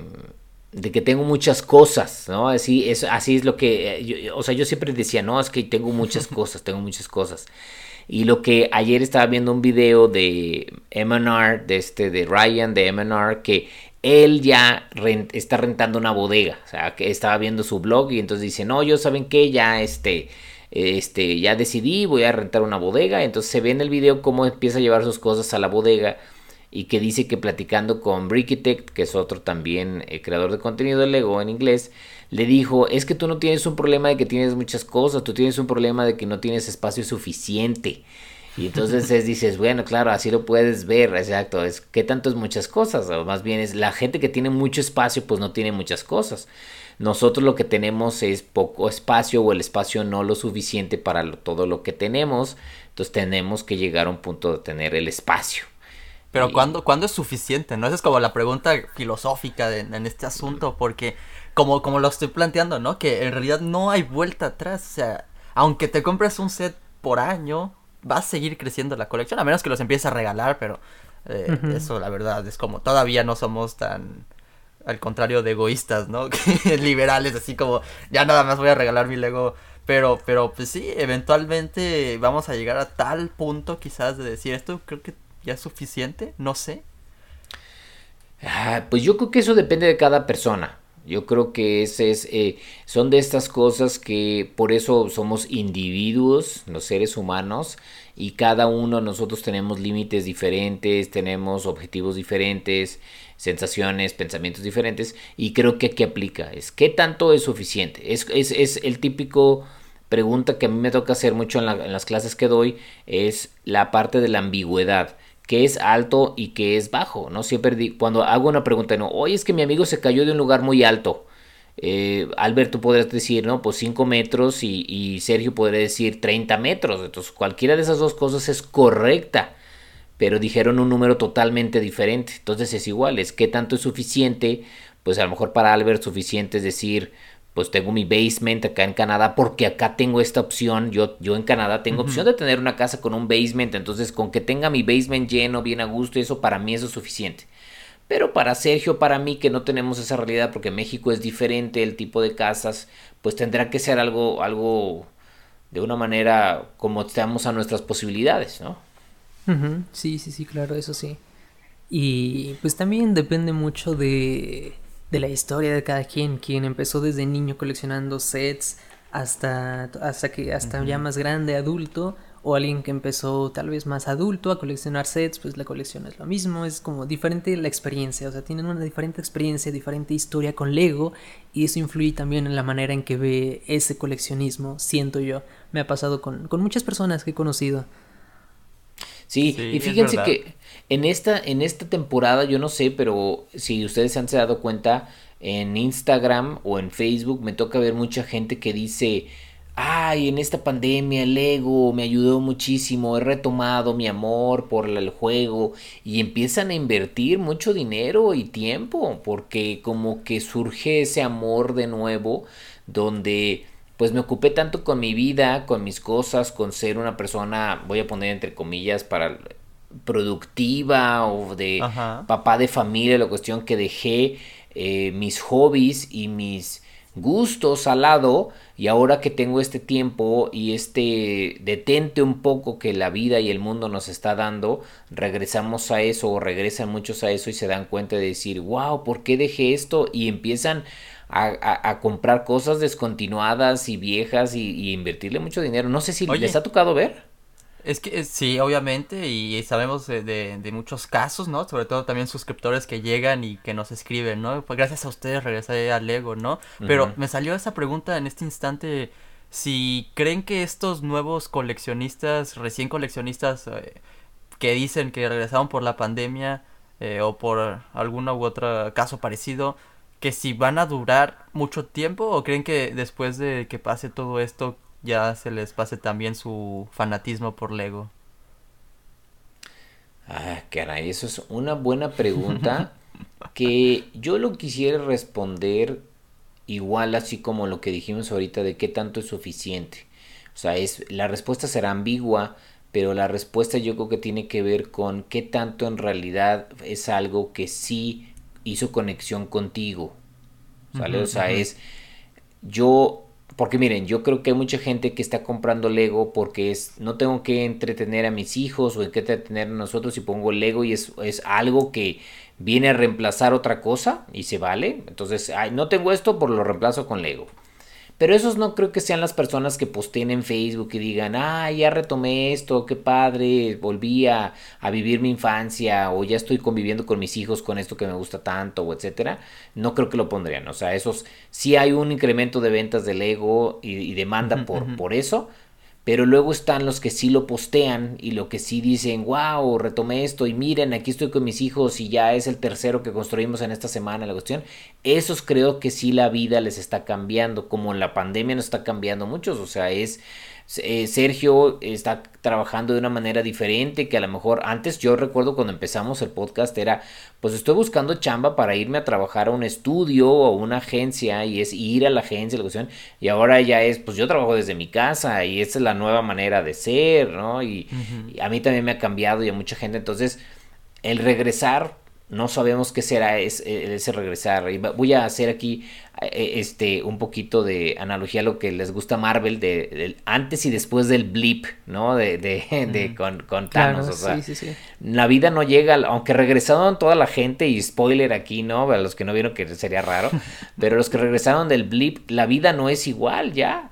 S3: de que tengo muchas cosas, ¿no? Así es, así es lo que, o sea, yo siempre decía, no, es que tengo muchas cosas, tengo muchas cosas. Y lo que ayer estaba viendo un video de MNR, de este, de Ryan de MNR, que él ya está rentando una bodega. O sea, que estaba viendo su blog y entonces dice, no, yo saben que ya este, este, ya decidí, voy a rentar una bodega. Entonces se ve en el video cómo empieza a llevar sus cosas a la bodega y que dice que platicando con Brickitect, que es otro también eh, creador de contenido de Lego en inglés, le dijo, es que tú no tienes un problema de que tienes muchas cosas, tú tienes un problema de que no tienes espacio suficiente. Y entonces es, dices, bueno, claro, así lo puedes ver, exacto, es que tanto es muchas cosas, o más bien es la gente que tiene mucho espacio, pues no tiene muchas cosas. Nosotros lo que tenemos es poco espacio o el espacio no lo suficiente para todo lo que tenemos, entonces tenemos que llegar a un punto de tener el espacio.
S1: Pero ¿cuándo, ¿cuándo, es suficiente? ¿No? Esa es como la pregunta filosófica en este asunto, porque como, como lo estoy planteando, ¿no? Que en realidad no hay vuelta atrás. O sea, aunque te compres un set por año, va a seguir creciendo la colección, a menos que los empieces a regalar, pero eh, eso la verdad es como todavía no somos tan al contrario de egoístas, ¿no? liberales, así como ya nada más voy a regalar mi Lego. Pero, pero pues sí, eventualmente vamos a llegar a tal punto quizás de decir esto creo que ya es suficiente, no sé.
S3: Ah, pues yo creo que eso depende de cada persona. Yo creo que ese es, eh, son de estas cosas que por eso somos individuos, los seres humanos, y cada uno nosotros tenemos límites diferentes, tenemos objetivos diferentes, sensaciones, pensamientos diferentes, y creo que aquí aplica, es qué tanto es suficiente. Es, es, es el típico pregunta que a mí me toca hacer mucho en, en las clases que doy, es la parte de la ambigüedad que es alto y que es bajo, ¿no? Siempre cuando hago una pregunta, no, oye, es que mi amigo se cayó de un lugar muy alto. Eh, podría decir, no, pues 5 metros y, y, Sergio podría decir 30 metros. Entonces, cualquiera de esas dos cosas es correcta, pero dijeron un número totalmente diferente. Entonces, es igual, es qué tanto es suficiente. Pues a lo mejor para Albert suficiente es decir, pues tengo mi basement acá en Canadá porque acá tengo esta opción. Yo, yo en Canadá tengo opción de tener una casa con un basement. Entonces con que tenga mi basement lleno, bien a gusto, eso para mí eso es suficiente. Pero para Sergio, para mí que no tenemos esa realidad porque México es diferente el tipo de casas, pues tendrá que ser algo, algo de una manera como estamos a nuestras posibilidades, ¿no?
S2: Sí, sí, sí, claro, eso sí. Y pues también depende mucho de de la historia de cada quien, quien empezó desde niño coleccionando sets hasta, hasta que hasta ya más grande, adulto, o alguien que empezó tal vez más adulto a coleccionar sets, pues la colección es lo mismo, es como diferente la experiencia, o sea, tienen una diferente experiencia, diferente historia con Lego y eso influye también en la manera en que ve ese coleccionismo, siento yo, me ha pasado con, con muchas personas que he conocido.
S3: Sí, y fíjense que en esta, en esta temporada, yo no sé, pero si ustedes se han dado cuenta, en Instagram o en Facebook me toca ver mucha gente que dice, ay, en esta pandemia el ego me ayudó muchísimo, he retomado mi amor por el juego y empiezan a invertir mucho dinero y tiempo porque como que surge ese amor de nuevo donde pues me ocupé tanto con mi vida, con mis cosas, con ser una persona, voy a poner entre comillas, para productiva o de papá de familia, la cuestión que dejé eh, mis hobbies y mis gustos al lado y ahora que tengo este tiempo y este detente un poco que la vida y el mundo nos está dando, regresamos a eso o regresan muchos a eso y se dan cuenta de decir, wow, ¿por qué dejé esto? Y empiezan a, comprar cosas descontinuadas y viejas y, invertirle mucho dinero. No sé si les ha tocado ver.
S1: Es que sí, obviamente, y sabemos de, de, muchos casos, ¿no? Sobre todo también suscriptores que llegan y que nos escriben, ¿no? Pues gracias a ustedes regresé a Lego, ¿no? Pero me salió esa pregunta en este instante, si creen que estos nuevos coleccionistas, recién coleccionistas, eh, que dicen que regresaron por la pandemia eh, o por alguno u otro caso parecido, que si van a durar mucho tiempo o creen que después de que pase todo esto ya se les pase también su fanatismo por Lego?
S3: Ah, caray, eso es una buena pregunta que yo lo quisiera responder igual así como lo que dijimos ahorita de qué tanto es suficiente. O sea, es la respuesta será ambigua, pero la respuesta yo creo que tiene que ver con qué tanto en realidad es algo que sí hizo conexión contigo. ¿Sale? o sea, es yo porque miren, yo creo que hay mucha gente que está comprando Lego porque es, no tengo que entretener a mis hijos o en que entretener a nosotros y pongo Lego y es, es algo que viene a reemplazar otra cosa y se vale. Entonces, ay, no tengo esto, por lo reemplazo con Lego. Pero esos no creo que sean las personas que posteen en Facebook y digan, ah, ya retomé esto, qué padre, volví a, vivir mi infancia, o ya estoy conviviendo con mis hijos con esto que me gusta tanto, o etcétera. No creo que lo pondrían. O sea, esos sí hay un incremento de ventas de Lego y, y demanda por, por eso, pero luego están los que sí lo postean y lo que sí dicen, wow, retomé esto y miren, aquí estoy con mis hijos y ya es el tercero que construimos en esta semana la cuestión. Esos creo que sí la vida les está cambiando, como en la pandemia nos está cambiando muchos, o sea, es eh, Sergio está trabajando de una manera diferente que a lo mejor antes yo recuerdo cuando empezamos el podcast era pues estoy buscando chamba para irme a trabajar a un estudio o una agencia y es ir a la agencia la cuestión y ahora ya es pues yo trabajo desde mi casa y esa es la nueva manera de ser no y a mí también me ha cambiado y a mucha gente. Entonces el regresar no sabemos qué será ese, ese regresar. Voy a hacer aquí eh, este un poquito de analogía a lo que les gusta Marvel de, antes y después del blip, ¿no? De, de, con, con, Thanos. o sea, la vida no llega, aunque regresaron toda la gente, y spoiler aquí, ¿no? A los que no vieron que sería raro, pero los que regresaron del blip, la vida no es igual ya.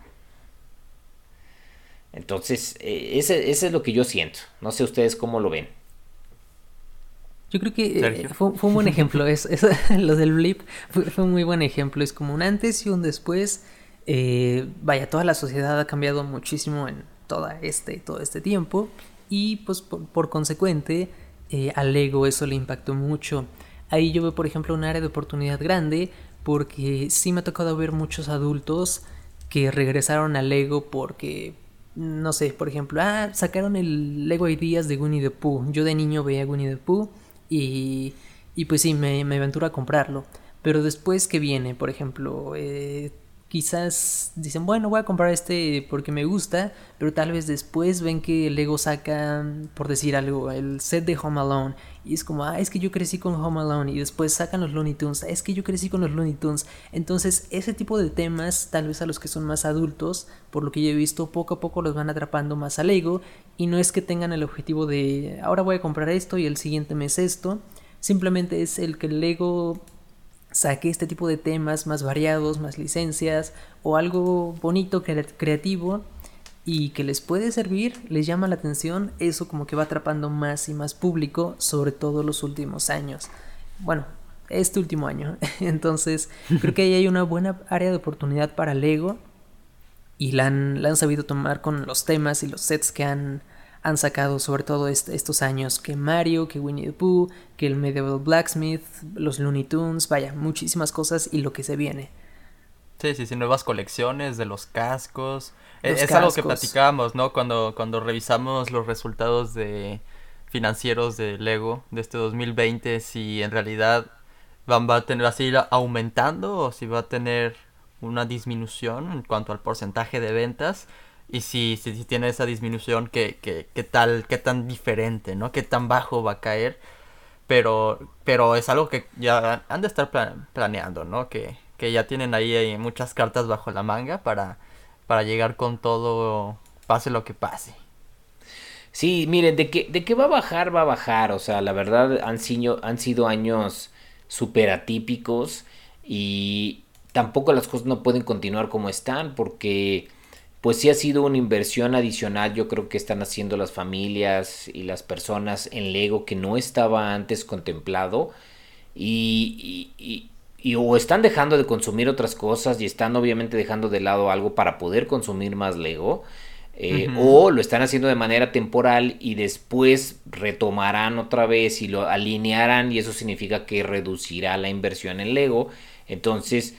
S3: Entonces, eh, ese, ese es lo que yo siento. No sé ustedes cómo lo ven.
S2: Yo creo que eh, fue, un buen ejemplo. Es, lo del blip fue, un muy buen ejemplo. Es como un antes y un después. Eh, vaya, toda la sociedad ha cambiado muchísimo en toda este, todo este tiempo. Y pues por, consecuente, eh, al ego eso le impactó mucho. Ahí yo veo, por ejemplo, un área de oportunidad grande. Porque sí me ha tocado ver muchos adultos que regresaron al ego porque no sé, por ejemplo, ah, sacaron el Lego Ideas de Winnie the Pooh. Yo de niño veía Winnie the Pooh y, y pues sí, me, me aventuro a comprarlo. Pero después que viene, por ejemplo, eh, quizás dicen, bueno, voy a comprar este porque me gusta, pero tal vez después ven que Lego saca, por decir algo, el set de Home Alone. Y es como, ah, es que yo crecí con Home Alone. Y después sacan los Looney Tunes, es que yo crecí con los Looney Tunes. Entonces, ese tipo de temas, tal vez a los que son más adultos, por lo que yo he visto, poco a poco los van atrapando más a Lego. Y no es que tengan el objetivo de, ahora voy a comprar esto y el siguiente mes esto. Simplemente es el que Lego saque este tipo de temas más variados, más licencias o algo bonito, creativo y que les puede servir, les llama la atención, eso como que va atrapando más y más público, sobre todo los últimos años. Bueno, este último año. Entonces, creo que ahí hay una buena área de oportunidad para Lego y la han sabido tomar con los temas y los sets que han han sacado sobre todo estos años que Mario, que Winnie the Pooh, que el Medieval Blacksmith, los Looney Tunes, vaya, muchísimas cosas y lo que se viene.
S1: Sí, sí, sí, nuevas colecciones de los cascos. E, es, algo que platicábamos, ¿no? Cuando, cuando revisamos los resultados de financieros de Lego de este 2020, si en realidad van, va a tener así aumentando o si va a tener una disminución en cuanto al porcentaje de ventas y si, si, tiene esa disminución, ¿qué, qué, qué, tal, qué tan diferente, ¿no? ¿Qué tan bajo va a caer? Pero, pero es algo que ya han de estar planeando, ¿no? Que, que ya tienen ahí muchas cartas bajo la manga para, para llegar con todo, pase lo que pase.
S3: Sí, miren, de que, de que va a bajar, va a bajar. O sea, la verdad han sido, han sido años súper atípicos y tampoco las cosas no pueden continuar como están porque pues sí ha sido una inversión adicional, yo creo que están haciendo las familias y las personas en Lego que no estaba antes contemplado y, y, o están dejando de consumir otras cosas y están obviamente dejando de lado algo para poder consumir más Lego. Eh, o lo están haciendo de manera temporal y después retomarán otra vez y lo alinearán y eso significa que reducirá la inversión en Lego. Entonces,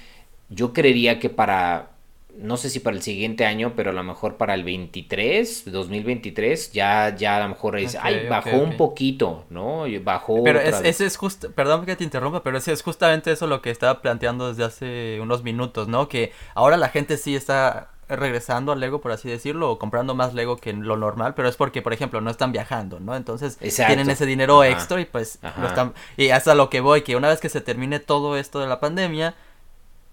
S3: yo creería que para no sé si para el siguiente año, pero a lo mejor para el 23, 2023, ya, ya a lo mejor es, ay, bajó un poquito, ¿no? Bajó.
S1: Pero ese es justo, perdón que te interrumpa, pero ese es justamente eso lo que estaba planteando desde hace unos minutos, ¿no? Que ahora la gente sí está regresando al Lego, por así decirlo, o comprando más Lego que lo normal, pero es porque, por ejemplo, no están viajando, ¿no? Entonces tienen ese dinero extra y pues lo están... Y hasta lo que voy, que una vez que se termine todo esto de la pandemia,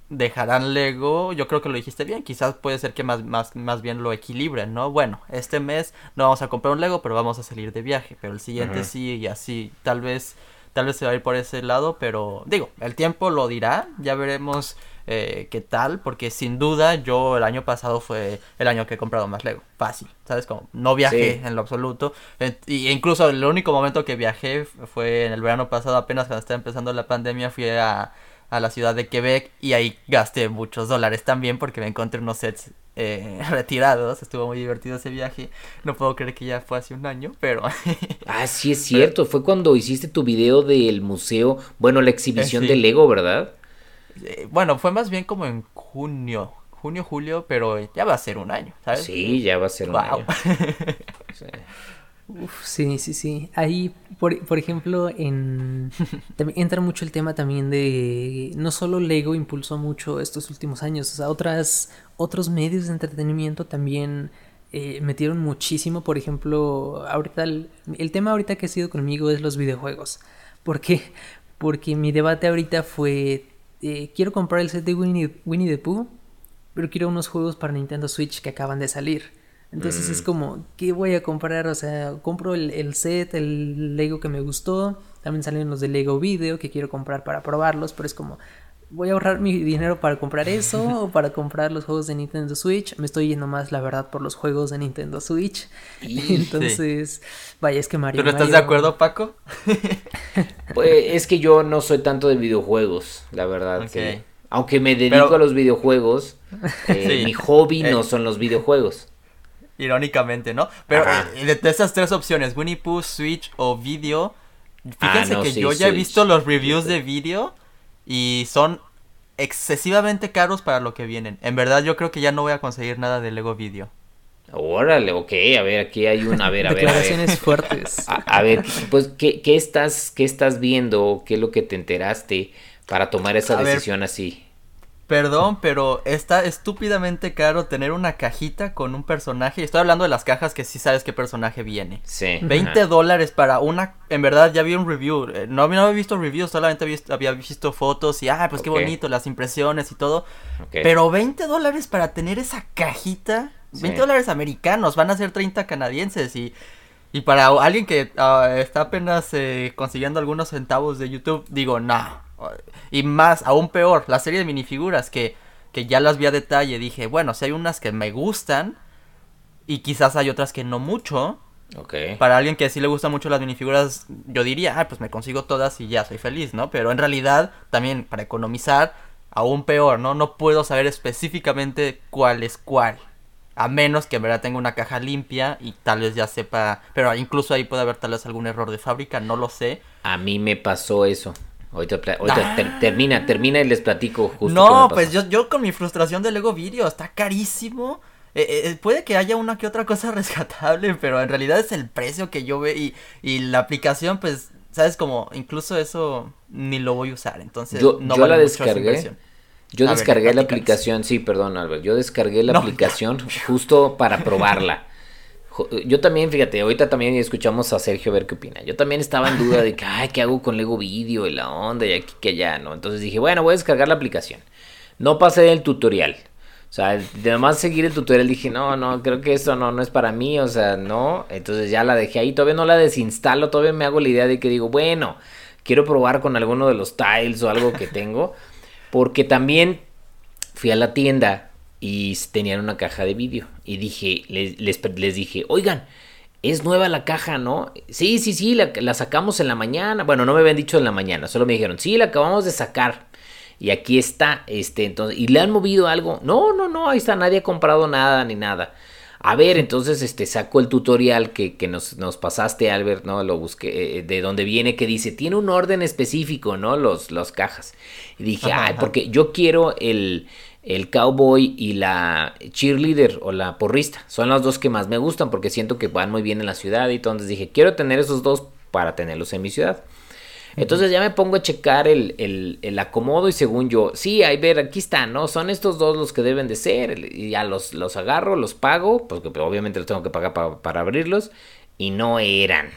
S1: dejarán Lego, yo creo que lo dijiste bien, quizás puede ser que más, más, más bien lo equilibren, ¿no? Bueno, este mes no vamos a comprar un Lego, pero vamos a salir de viaje, pero el siguiente sí y así, tal vez, tal vez se va a ir por ese lado, pero digo, el tiempo lo dirá, ya veremos eh, qué tal, porque sin duda yo el año pasado fue el año que he comprado más Lego, fácil, ¿sabes? Como no viajé en lo absoluto, y incluso el único momento que viajé fue en el verano pasado, apenas cuando estaba empezando la pandemia, fui a a la ciudad de Quebec y ahí gasté muchos dólares también porque me encontré unos sets eh, retirados. Estuvo muy divertido ese viaje. No puedo creer que ya fue hace un año, pero...
S3: ah, sí es cierto. Fue cuando hiciste tu video del museo, bueno, la exhibición de Lego, ¿verdad?
S1: Eh, bueno, fue más bien como en junio. Junio, julio, pero ya va a ser un año, ¿sabes?
S3: Sí, ya va a ser un año. sí.
S2: Uf, sí, sí, sí. Ahí, por, por ejemplo, en entra mucho el tema también de no solo Lego impulsó mucho estos últimos años, o sea, otras, otros medios de entretenimiento también eh, metieron muchísimo. Por ejemplo, ahorita el, tema ahorita que ha sido conmigo es los videojuegos. ¿Por qué? Porque mi debate ahorita fue eh, quiero comprar el set de Winnie, Winnie the Pooh, pero quiero unos juegos para Nintendo Switch que acaban de salir. Entonces es mm. como, ¿qué voy a comprar? O sea, compro el, set, el Lego que me gustó. También salen los de Lego Video que quiero comprar para probarlos, pero es como, ¿voy a ahorrar mi dinero para comprar eso o para comprar los juegos de Nintendo Switch? Me estoy yendo más, la verdad, por los juegos de Nintendo Switch. Entonces, vaya, es que Mario.
S1: ¿Pero estás de acuerdo, Paco?
S3: pues es que yo no soy tanto de videojuegos, la verdad. aunque me dedico a los videojuegos, eh, mi hobby no eh. son los videojuegos
S1: irónicamente, ¿no? Pero eh, de, esas tres opciones, Winnie Pooh, Switch o video, fíjense ah, que yo ya he visto los reviews de video y son excesivamente caros para lo que vienen. En verdad yo creo que ya no voy a conseguir nada de Lego Video.
S3: Órale, ok, a ver, aquí hay una, a ver, a ver.
S2: Declaraciones fuertes.
S3: A, ver, pues, ¿qué, ¿qué, estás, ¿qué estás viendo? ¿Qué es lo que te enteraste para tomar esa decisión así?
S1: Perdón, pero está estúpidamente caro tener una cajita con un personaje. Estoy hablando de las cajas que sí sabes qué personaje viene.
S3: Sí.
S1: 20 dólares para una... En verdad, ya vi un review. Eh, no, no había visto reviews, solamente había visto, fotos y, ah, pues qué bonito, las impresiones y todo. Pero 20 dólares para tener esa cajita. 20 dólares americanos, van a ser 30 canadienses y... Y para alguien que ah, está apenas eh, consiguiendo algunos centavos de YouTube, digo, no, y más, aún peor, la serie de minifiguras que, que ya las vi a detalle. Dije, bueno, si hay unas que me gustan y quizás hay otras que no mucho.
S3: Okay.
S1: Para alguien que sí le gustan mucho las minifiguras, yo diría, ah, pues me consigo todas y ya soy feliz, ¿no? Pero en realidad, también para economizar, aún peor, ¿no? No puedo saber específicamente cuál es cuál. A menos que en verdad tenga una caja limpia y tal vez ya sepa. Pero incluso ahí puede haber tal vez algún error de fábrica, no lo sé.
S3: A mí me pasó eso. Ahorita, termina, termina y les platico justo.
S1: No, pues yo, yo con mi frustración de Lego Video, está carísimo. Eh, eh, eh, puede que haya una que otra cosa rescatable, pero en realidad es el precio que yo veo y, y la aplicación, pues, sabes como, incluso eso ni lo voy a usar, entonces
S3: yo, no yo la descargué. Yo descargué la aplicación, sí, perdón Albert, yo descargué la aplicación justo para probarla. Yo también, fíjate, ahorita también escuchamos a Sergio ver qué opina. Yo también estaba en duda de que, ay, ¿qué hago con Lego Video y la onda y aquí que allá, no? Entonces dije, bueno, voy a descargar la aplicación. No pasé el tutorial. O sea, de más seguir el tutorial dije, no, no, creo que eso no, no es para mí, o sea, no. Entonces ya la dejé ahí, todavía no la desinstalo, todavía me hago la idea de que digo, bueno, quiero probar con alguno de los tiles o algo que tengo. Porque también fui a la tienda y tenían una caja de vídeo. Y dije, les, les, dije, oigan, es nueva la caja, ¿no? Sí, sí, sí, la, sacamos en la mañana. Bueno, no me habían dicho en la mañana, solo me dijeron, sí, la acabamos de sacar. Y aquí está, este, entonces, ¿y le han movido algo? No, no, no, ahí está, nadie ha comprado nada ni nada. A ver, entonces, este, saco el tutorial que, que nos, nos, pasaste, Albert, ¿no? Lo busqué, eh, de donde viene, que dice, tiene un orden específico, ¿no? Los, los cajas. Y dije, ay, porque yo quiero el, el cowboy y la cheerleader o la porrista. Son las dos que más me gustan porque siento que van muy bien en la ciudad y entonces dije, quiero tener esos dos para tenerlos en mi ciudad. Entonces ya me pongo a checar el, el, acomodo y según yo, sí, ahí ver, aquí están, ¿no? Son estos dos los que deben de ser. Y ya los, los agarro, los pago, porque obviamente los tengo que pagar para, para abrirlos. Y no eran.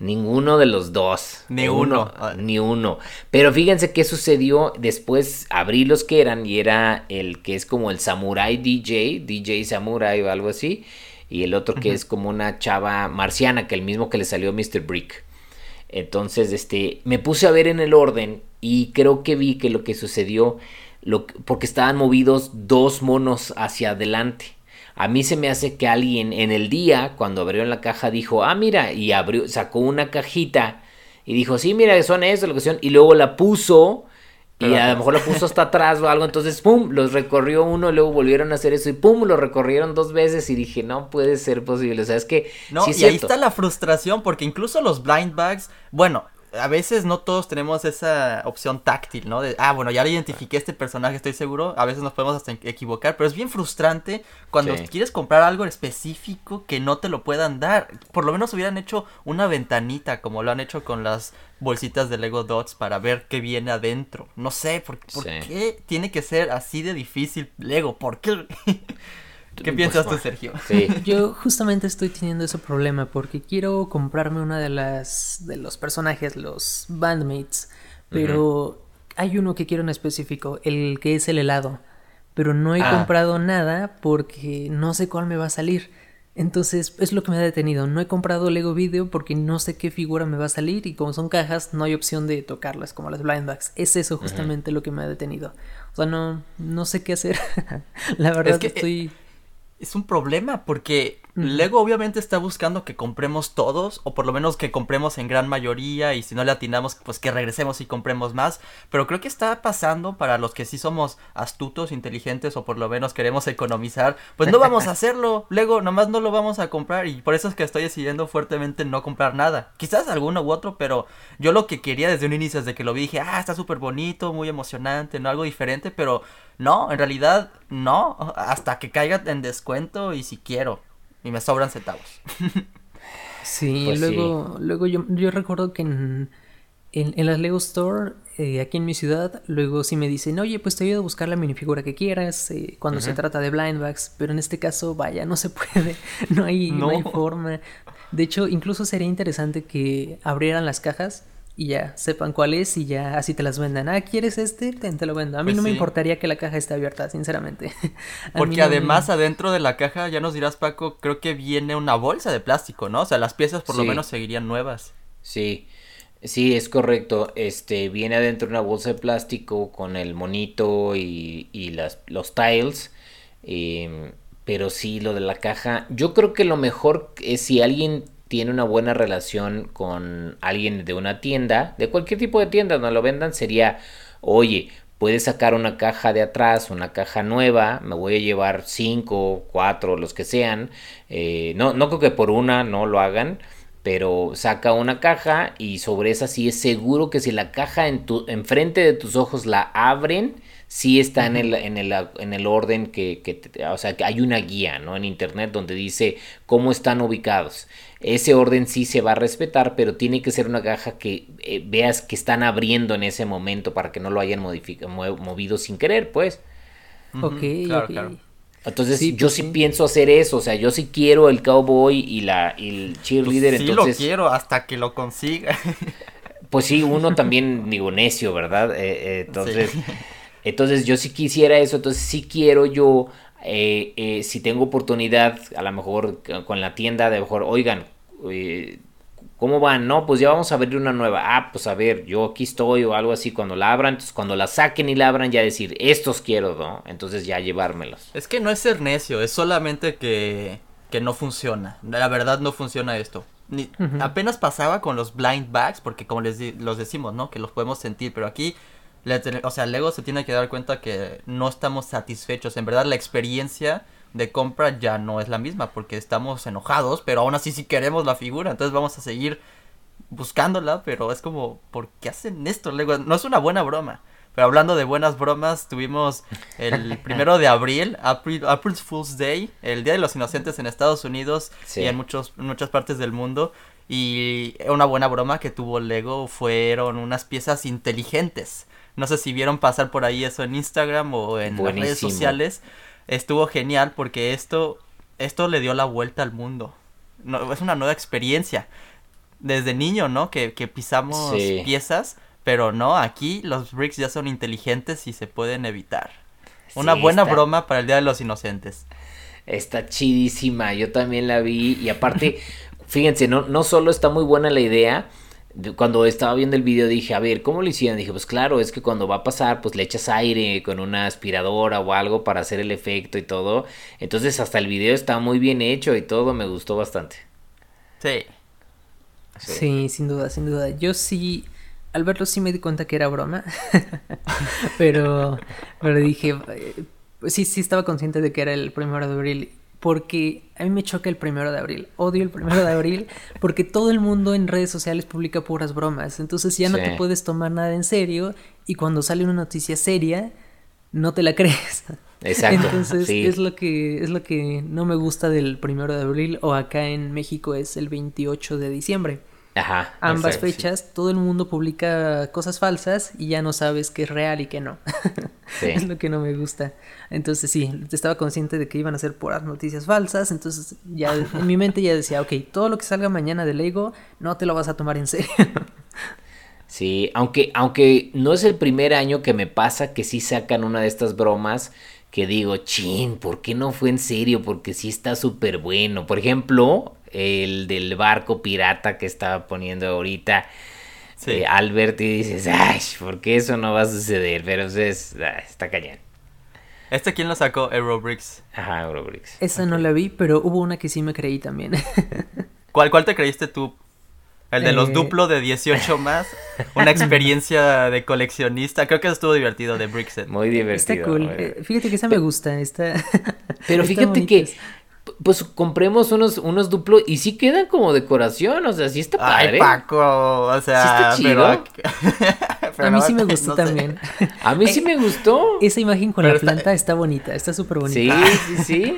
S3: Ninguno de los dos.
S1: Ni uno.
S3: Ni uno. Pero fíjense qué sucedió. Después abrí los que eran y era el que es como el Samurai DJ, DJ Samurai o algo así. Y el otro que es como una chava marciana, que el mismo que le salió Mr. Brick. Entonces, este, me puse a ver en el orden y creo que vi que lo que sucedió, lo, porque estaban movidos dos monos hacia adelante. A mí se me hace que alguien en el día, cuando abrió la caja, dijo, ah, mira, y abrió, sacó una cajita y dijo, sí, mira, son eso, lo que son, y luego la puso, y a lo mejor la puso hasta atrás o algo, entonces, pum, los recorrió uno, luego volvieron a hacer eso, y pum, lo recorrieron dos veces, y dije, no puede ser posible, o sea, es que...
S1: No, y ahí está la frustración, porque incluso los blind bags, bueno, a veces no todos tenemos esa opción táctil, ¿no? De, ah, bueno, ya le identifiqué este personaje, estoy seguro. A veces nos podemos hasta equivocar, pero es bien frustrante cuando quieres comprar algo específico que no te lo puedan dar. Por lo menos hubieran hecho una ventanita, como lo han hecho con las bolsitas de Lego Dots para ver qué viene adentro. No sé, ¿por, ¿por qué tiene que ser así de difícil Lego? ¿Por qué? ¿Qué piensas tú, Sergio?
S2: Yo justamente estoy teniendo ese problema porque quiero comprarme una de las de los personajes, los bandmates, pero hay uno que quiero en específico, el que es el helado, pero no he ah. comprado nada porque no sé cuál me va a salir. Entonces es lo que me ha detenido. No he comprado Lego Video porque no sé qué figura me va a salir y como son cajas no hay opción de tocarlas como las blind bags. Es eso justamente lo que me ha detenido. O sea, no, no sé qué hacer. La verdad es que estoy
S1: es un problema porque Lego obviamente está buscando que compremos todos o por lo menos que compremos en gran mayoría y si no le atinamos pues que regresemos y compremos más, pero creo que está pasando para los que sí somos astutos, inteligentes o por lo menos queremos economizar, pues no vamos a hacerlo, Lego nomás no lo vamos a comprar y por eso es que estoy decidiendo fuertemente no comprar nada, quizás alguno u otro, pero yo lo que quería desde un inicio, desde que lo vi dije, ah, está súper bonito, muy emocionante, no algo diferente, pero no, en realidad no, hasta que caiga en descuento y si quiero. Y me sobran centavos.
S2: sí, pues luego, luego yo, yo recuerdo que en, en, las Lego Store, eh, aquí en mi ciudad, luego sí me dicen, oye, pues te ayudo a buscar la minifigura que quieras eh, cuando se trata de blind bags, pero en este caso, vaya, no se puede, no hay, no hay forma. De hecho, incluso sería interesante que abrieran las cajas y ya sepan cuál es y ya así te las vendan. Ah, ¿quieres este? te lo vendo. A mí pues no me importaría que la caja esté abierta, sinceramente.
S1: Porque además adentro de la caja, ya nos dirás Paco, creo que viene una bolsa de plástico, ¿no? O sea, las piezas por lo menos seguirían nuevas.
S3: Sí. Sí, es correcto. Este viene adentro una bolsa de plástico con el monito y, y las, los tiles. Em, pero sí, lo de la caja. Yo creo que lo mejor es si alguien tiene una buena relación con alguien de una tienda, de cualquier tipo de tienda donde lo vendan, sería, oye, puedes sacar una caja de atrás, una caja nueva, me voy a llevar cinco, cuatro, los que sean, eh, no, no creo que por una no lo hagan, pero saca una caja y sobre esa sí es seguro que si la caja en tu, enfrente de tus ojos la abren, sí está en el, en el, en el orden que, que, o sea, que hay una guía, ¿no? En internet donde dice cómo están ubicados. Ese orden sí se va a respetar, pero tiene que ser una caja que eh, veas que están abriendo en ese momento para que no lo hayan movido sin querer, pues.
S2: Ok, claro,
S3: Entonces yo pues sí, pienso hacer eso, o sea, yo sí quiero el cowboy y la y el cheerleader, pues
S1: sí lo quiero hasta que lo consiga.
S3: Pues sí, uno también digo necio, ¿verdad? Eh, eh, entonces entonces yo sí quisiera eso, entonces sí quiero yo, eh, eh, si tengo oportunidad, a lo mejor con la tienda, de mejor, oigan, eh, ¿cómo van? No, pues ya vamos a abrir una nueva. Ah, pues a ver, yo aquí estoy o algo así. Cuando la abran, entonces cuando la saquen y la abran, ya decir, estos quiero, ¿no? Entonces ya llevármelos.
S1: Es que no es ser necio, es solamente que, que no funciona. La verdad no funciona esto. Ni, Apenas pasaba con los blind bags, porque como les los decimos, ¿no? Que los podemos sentir, pero aquí o sea, Lego se tiene que dar cuenta que no estamos satisfechos. En verdad, la experiencia de compra ya no es la misma porque estamos enojados, pero aún así sí queremos la figura. Entonces vamos a seguir buscándola, pero es como, ¿por qué hacen esto, Lego? No es una buena broma. Pero hablando de buenas bromas, tuvimos el primero de abril, April, April's Fool's Day, el Día de los Inocentes en Estados Unidos y en, muchos, en muchas partes del mundo. Y una buena broma que tuvo Lego fueron unas piezas inteligentes no sé si vieron pasar por ahí eso en Instagram o en las redes sociales. Estuvo genial porque esto, esto le dio la vuelta al mundo. No, es una nueva experiencia. desde niño, ¿no? Que, que pisamos piezas, pero no, aquí los bricks ya son inteligentes y se pueden evitar. Una buena broma para el Día de los Inocentes.
S3: Está chidísima, yo también la vi y aparte, fíjense, no, no solo está muy buena la idea, cuando estaba viendo el video dije, a ver, ¿cómo lo hicieron? Dije, pues claro, es que cuando va a pasar, pues le echas aire con una aspiradora o algo para hacer el efecto y todo. Entonces hasta el video está muy bien hecho y todo, me gustó bastante.
S1: Sí.
S2: Sí, sin duda, sin duda. Yo sí, al verlo sí me di cuenta que era broma, pero, pero dije, eh, sí, sí estaba consciente de que era el primero de abril porque a mí me choca el primero de abril. Odio el primero de abril porque todo el mundo en redes sociales publica puras bromas. Entonces ya no te puedes tomar nada en serio y cuando sale una noticia seria no te la crees.
S3: Exacto.
S2: Entonces es lo que es lo que no me gusta del primero de abril o acá en México es el 28 de diciembre.
S3: Ajá.
S2: Ambas fechas, todo el mundo publica cosas falsas y ya no sabes qué es real y qué no. es lo que no me gusta. Entonces sí, estaba consciente de que iban a ser puras noticias falsas, entonces ya en mi mente ya decía, ok, todo lo que salga mañana de Lego no te lo vas a tomar en serio.
S3: sí, aunque, aunque no es el primer año que me pasa que sí sacan una de estas bromas que digo, chin, ¿por qué no fue en serio? Porque sí está súper bueno. Por ejemplo, el del barco pirata que estaba poniendo ahorita sí. Albert y dices, ay, ¿por qué eso no va a suceder? Pero es, ah, está cañón.
S1: ¿Este quién lo sacó? Eurobricks.
S3: Ajá, Eurobricks.
S2: Esa no la vi, pero hubo una que sí me creí también.
S1: ¿Cuál, cuál te creíste tú? El de los eh, duplo de 18 más. Una experiencia de coleccionista. Creo que eso estuvo divertido de Brickset.
S3: Muy divertido.
S2: Está cool. Eh, fíjate que esa me gusta. Está...
S3: Pero fíjate que pues compremos unos, unos duplos y sí quedan como decoración, o sea, sí está padre.
S1: Ay, Paco, o sea, ¿Sí está
S2: Pero... a mí sí me gustó también.
S3: A mí sí me gustó.
S2: Esa imagen con la planta está... bonita, está súper bonita.
S3: Sí, sí, sí.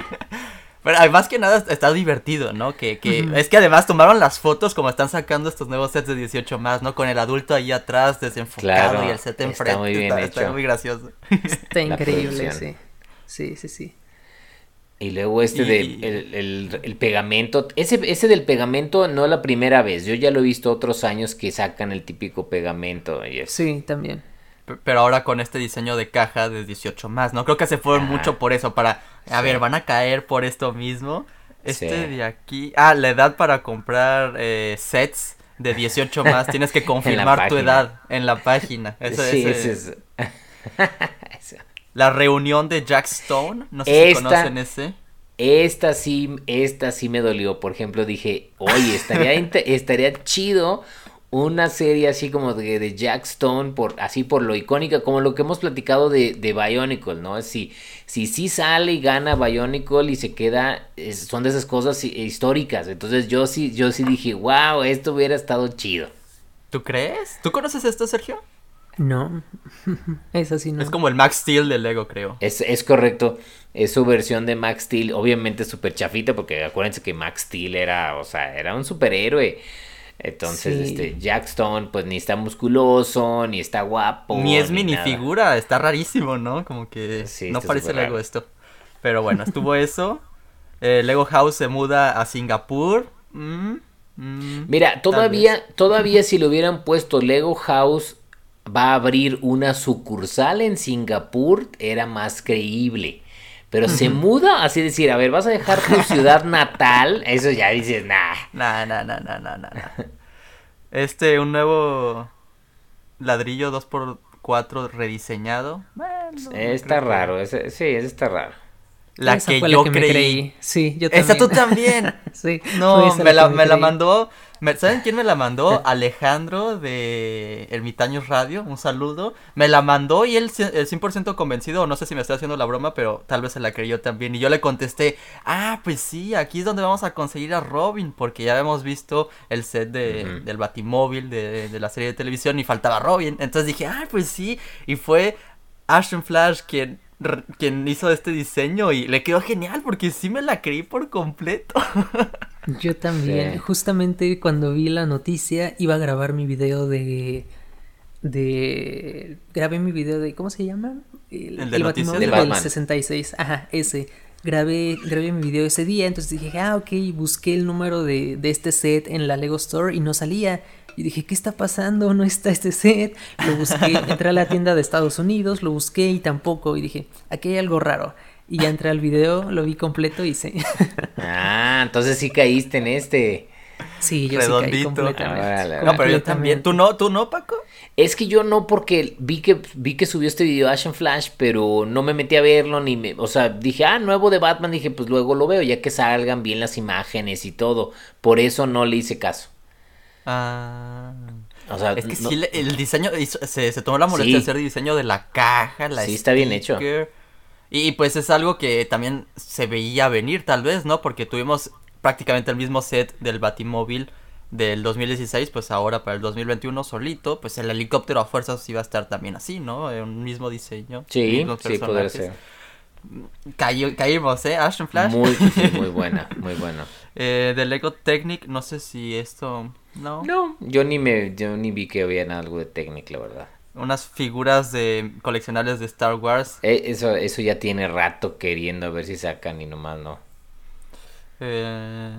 S1: Pero además que nada está divertido, ¿no? Que, que es que además tomaron las fotos como están sacando estos nuevos sets de 18 más, ¿no? Con el adulto ahí atrás desenfocado y el set enfrente. Está muy bien hecho. Está muy gracioso.
S2: Está increíble, sí. Sí, sí, sí.
S3: Y luego este de el, pegamento. Ese, ese del pegamento no es la primera vez. Yo ya lo he visto otros años que sacan el típico pegamento. Y
S2: Sí, también.
S1: Pero ahora con este diseño de caja de 18 más, ¿no? Creo que se fueron mucho por eso, para... A ver, van a caer por esto mismo. Este de aquí... Ah, la edad para comprar eh, sets de 18 más. Tienes que confirmar tu edad en la página. sí, es... La reunión de Jack Stone, no sé si conocen ese.
S3: Esta sí, esta sí me dolió. Por ejemplo, dije, oye, estaría, estaría chido una serie así como de, de, Jack Stone, por, así por lo icónica, como lo que hemos platicado de, de Bionicle, ¿no? Si, si sí sale y gana Bionicle y se queda, son de esas cosas históricas. Entonces yo sí, yo sí dije, wow, esto hubiera estado chido.
S1: ¿Tú crees? ¿Tú conoces esto, Sergio?
S2: No, es así no.
S1: Es como el Max Steel de Lego, creo.
S3: Es, es correcto, es su versión de Max Steel, obviamente súper chafita, porque acuérdense que Max Steel era, o sea, era un superhéroe. Entonces, este, Jack Stone, pues ni está musculoso, ni está guapo.
S1: Ni es minifigura, está rarísimo, ¿no? Como que no parece Lego esto. Pero bueno, estuvo eso. Eh, Lego House se muda a Singapur. Mm,
S3: mm, Mira, todavía, todavía si le hubieran puesto Lego House va a abrir una sucursal en Singapur, era más creíble. Pero se muda, así decir, a ver, vas a dejar tu ciudad natal, eso ya dices, nah.
S1: Nah, nah, nah, nah, nah, nah. Este, un nuevo ladrillo 2x4 rediseñado.
S3: está raro, ese, sí, ese está raro.
S1: La que yo creí.
S2: Sí, yo también.
S1: Esa tú también.
S2: sí.
S1: No, me la, me la mandó ¿Saben quién me la mandó? Alejandro de Ermitaños Radio, un saludo. Me la mandó y él el 100% convencido, no sé si me está haciendo la broma, pero tal vez se la creyó también. Y yo le contesté, ah, pues sí, aquí es donde vamos a conseguir a Robin, porque ya habíamos visto el set de, del Batimóvil de, de la serie de televisión y faltaba Robin. Entonces dije, ah, pues sí. Y fue Ashton Flash quien quien hizo este diseño y le quedó genial porque sí me la creí por completo.
S2: Yo también. Justamente cuando vi la noticia iba a grabar mi video de de grabé mi video de ¿cómo se llama?
S1: El, de noticias
S2: del 66. Ajá, ese. grabé, grabé mi video ese día, entonces dije, ah, ok, busqué el número de, de este set en la Lego Store y no salía. Y dije, ¿qué está pasando? No está este set. Lo busqué, entré a la tienda de Estados Unidos, lo busqué y tampoco. Y dije, aquí hay algo raro. Y ya entré al video, lo vi completo y sé.
S3: ah, entonces sí caíste en este.
S2: Sí, yo Redondito. sí caí completamente.
S1: no, pero yo también. ¿Tú no? ¿Tú no, Paco?
S3: Es que yo no, porque vi que vi que subió este video Action Flash, pero no me metí a verlo ni me, o sea, dije, ah, nuevo de Batman, dije, pues luego lo veo, ya que salgan bien las imágenes y todo. Por eso no le hice caso.
S1: Ah. O sea, es que sí, el diseño, se, se tomó la molestia de hacer el diseño de la caja, la
S3: Sí, está bien hecho.
S1: Y pues es algo que también se veía venir, tal vez, ¿no? Porque tuvimos prácticamente el mismo set del Batimóvil del 2016, pues ahora para el 2021 solito, pues el helicóptero a fuerzas iba a estar también así, ¿no? Un mismo diseño.
S3: Sí, sí, ser.
S1: caímos, ¿eh? Ashton Flash.
S3: Muy, muy buena, muy buena.
S1: eh, de Lego Technic, no sé si esto... No.
S3: No, yo ni me, yo ni vi que había algo de Technic, la verdad.
S1: Unas figuras de coleccionables de Star Wars.
S3: Eh, eso, eso ya tiene rato queriendo ver si sacan y nomás no.
S1: Eh,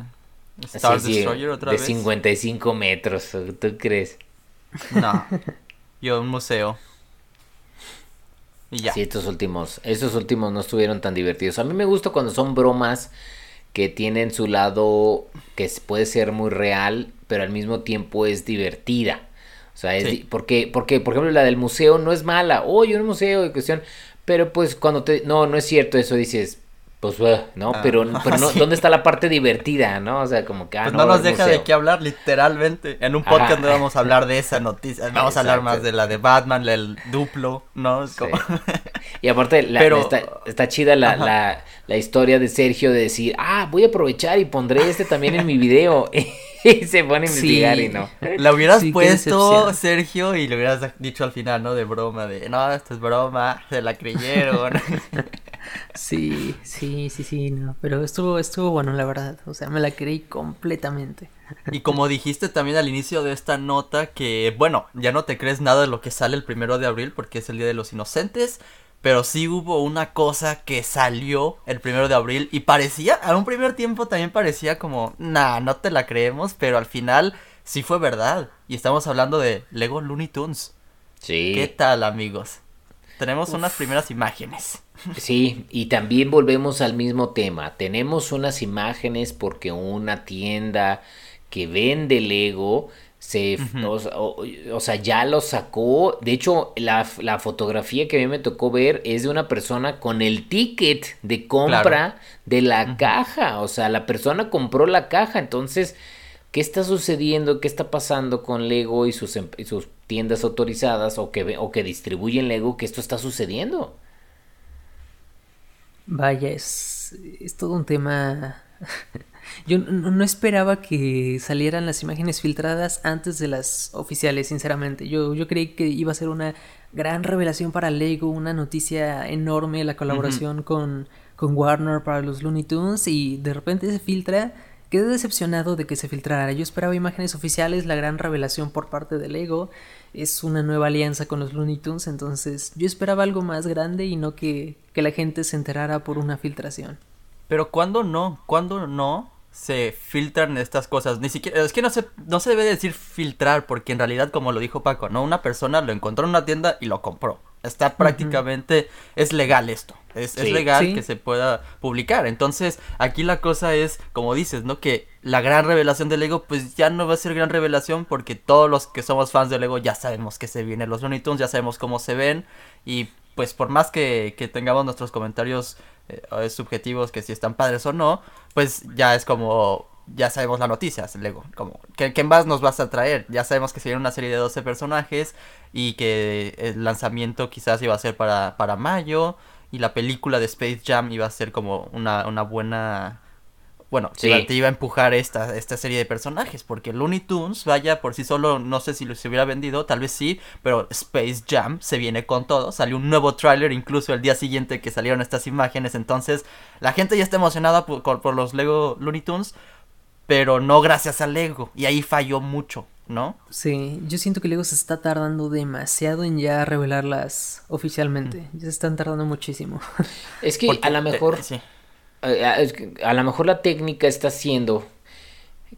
S1: Star Destroyer otra
S3: de 55 metros, ¿tú crees?
S1: No, yo un museo.
S3: Y ya. Sí, estos últimos, estos últimos no estuvieron tan divertidos. A mí me gusta cuando son bromas que tienen su lado que puede ser muy real, pero al mismo tiempo es divertida. O sea, es porque, porque, por ejemplo, la del museo no es mala. Oye, un museo de cuestión. Pero pues cuando te. No, no es cierto eso, dices pues, ¿no? Ah, pero, pero no, ¿dónde está la parte divertida, no? O sea, como que...
S1: Ah, pues no, nos deja de qué hablar, literalmente. En un podcast no vamos a hablar de esa noticia, vamos a hablar más de la de Batman, el duplo, ¿no?
S3: Y aparte, está, chida la, la, la, historia de Sergio de decir, ah, voy a aprovechar y pondré este también en mi video. y se pone a investigar y no.
S1: La hubieras puesto, Sergio, y le hubieras dicho al final, ¿no? De broma, de, no, esto es broma, se la creyeron.
S2: Sí, sí, sí, sí, no. Pero estuvo, estuvo bueno, la verdad. O sea, me la creí completamente.
S1: Y como dijiste también al inicio de esta nota, que bueno, ya no te crees nada de lo que sale el primero de abril porque es el Día de los Inocentes. Pero sí hubo una cosa que salió el primero de abril y parecía, a un primer tiempo también parecía como, nah, no te la creemos, pero al final sí fue verdad. Y estamos hablando de Lego Looney Tunes.
S3: Sí.
S1: ¿Qué tal, amigos? Tenemos unas primeras imágenes.
S3: Sí, y también volvemos al mismo tema. Tenemos unas imágenes porque una tienda que vende Lego se, o, sea, ya lo sacó. De hecho, la, fotografía que a mí me tocó ver es de una persona con el ticket de compra de la caja. O sea, la persona compró la caja. Entonces, ¿qué está sucediendo? ¿Qué está pasando con Lego y sus, em, y sus tiendas autorizadas o que, o que distribuyen Lego? Que esto está sucediendo.
S2: Vaya, es, es todo un tema... Yo no, esperaba que salieran las imágenes filtradas antes de las oficiales, sinceramente. Yo, yo creí que iba a ser una gran revelación para Lego, una noticia enorme, la colaboración con, con Warner para los Looney Tunes y de repente se filtra. Quedé decepcionado de que se filtrara. Yo esperaba imágenes oficiales, la gran revelación por parte de Lego es una nueva alianza con los Looney Tunes, entonces yo esperaba algo más grande y no que, que la gente se enterara por una filtración.
S1: Pero ¿cuándo no? ¿Cuándo no se filtran estas cosas? Ni siquiera, es que no se, no se debe decir filtrar, porque en realidad, como lo dijo Paco, ¿no? Una persona lo encontró en una tienda y lo compró. Está prácticamente, es legal esto, es, legal que se pueda publicar. Entonces, aquí la cosa es, como dices, ¿no? Que la gran revelación de Lego, pues ya no va a ser gran revelación porque todos los que somos fans de Lego ya sabemos que se vienen los Looney Tunes, ya sabemos cómo se ven y pues por más que, que tengamos nuestros comentarios eh, subjetivos que si están padres o no, pues ya es como ya sabemos la noticia, Lego. Como, ¿qué, ¿qué, más nos vas a traer? Ya sabemos que se viene una serie de 12 personajes y que el lanzamiento quizás iba a ser para, para mayo y la película de Space Jam iba a ser como una, una buena... Bueno, te iba a empujar esta, esta serie de personajes, porque Looney Tunes, vaya, por sí solo, no sé si se hubiera vendido, tal vez sí, pero Space Jam se viene con todo, salió un nuevo tráiler incluso el día siguiente que salieron estas imágenes, entonces la gente ya está emocionada por, por los Lego Looney Tunes, pero no gracias a Lego. Y ahí falló mucho, ¿no?
S2: Sí, yo siento que Lego se está tardando demasiado en ya revelarlas oficialmente. Mm. Ya se están tardando muchísimo.
S3: Es que a lo mejor... a, lo mejor la técnica está haciendo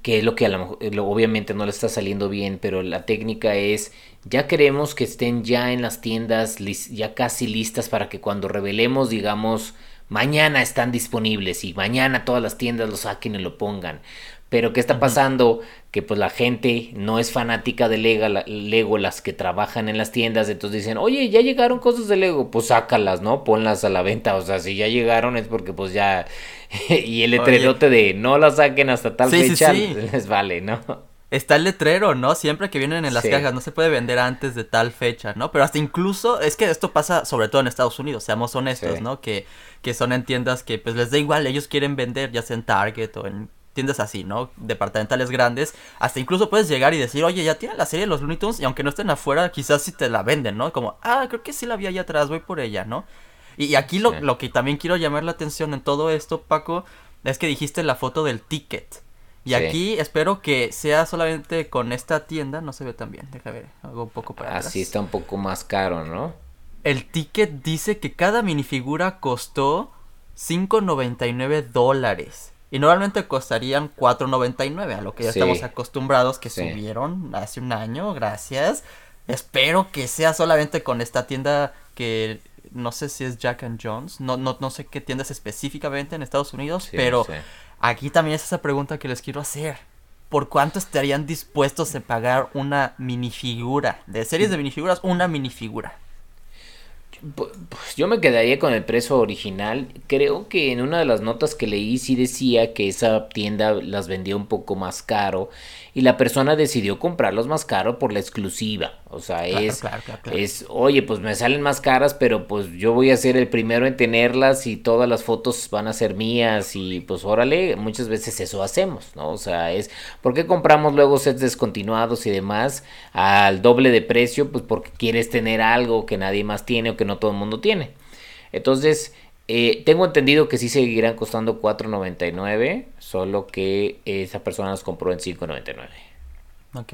S3: que es lo que a lo mejor, obviamente no le está saliendo bien, pero la técnica es, ya queremos que estén ya en las tiendas, ya casi listas para que cuando revelemos, digamos, mañana están disponibles y mañana todas las tiendas lo saquen y lo pongan. Pero ¿qué está pasando? Que pues la gente no es fanática de Lego, Lego, las que trabajan en las tiendas, entonces dicen, oye, ya llegaron cosas de Lego, pues sácalas, ¿no? Ponlas a la venta, o sea, si ya llegaron es porque pues ya... y el letrerote de no las saquen hasta tal fecha les vale, ¿no?
S1: Está el letrero, ¿no? Siempre que vienen en las cajas, no se puede vender antes de tal fecha, ¿no? Pero hasta incluso, es que esto pasa sobre todo en Estados Unidos, seamos honestos, ¿no? Que, que son en tiendas que pues les da igual, ellos quieren vender, ya sea en Target o en tiendas así, ¿no? Departamentales grandes, hasta incluso puedes llegar y decir, oye, ya tienen la serie de los Looney Tunes y aunque no estén afuera, quizás sí te la venden, ¿no? Como, ah, creo que sí la vi allá atrás, voy por ella, ¿no? Y, aquí lo, lo, que también quiero llamar la atención en todo esto, Paco, es que dijiste la foto del ticket. Y aquí espero que sea solamente con esta tienda, no se ve tan bien, déjame ver, algo un poco para
S3: Así está un poco más caro, ¿no?
S1: El ticket dice que cada minifigura costó 5.99 dólares. Y normalmente costarían 4.99, a lo que ya estamos acostumbrados que subieron hace un año, gracias. Espero que sea solamente con esta tienda que no sé si es Jack and Jones, no, no, no sé qué tiendas específicamente en Estados Unidos, pero aquí también es esa pregunta que les quiero hacer. ¿Por cuánto estarían dispuestos a pagar una minifigura? De series de minifiguras, una minifigura.
S3: Pues yo me quedaría con el precio original. Creo que en una de las notas que leí sí decía que esa tienda las vendía un poco más caro y la persona decidió comprarlos más caro por la exclusiva. O sea, es, es, oye, pues me salen más caras, pero pues yo voy a ser el primero en tenerlas y todas las fotos van a ser mías y pues órale, muchas veces eso hacemos, ¿no? O sea, es, ¿por qué compramos luego sets descontinuados y demás al doble de precio? Pues porque quieres tener algo que nadie más tiene o que no todo el mundo tiene. Entonces, eh, tengo entendido que sí seguirán costando 4.99, solo que esa persona los compró en 5.99.
S1: Ok.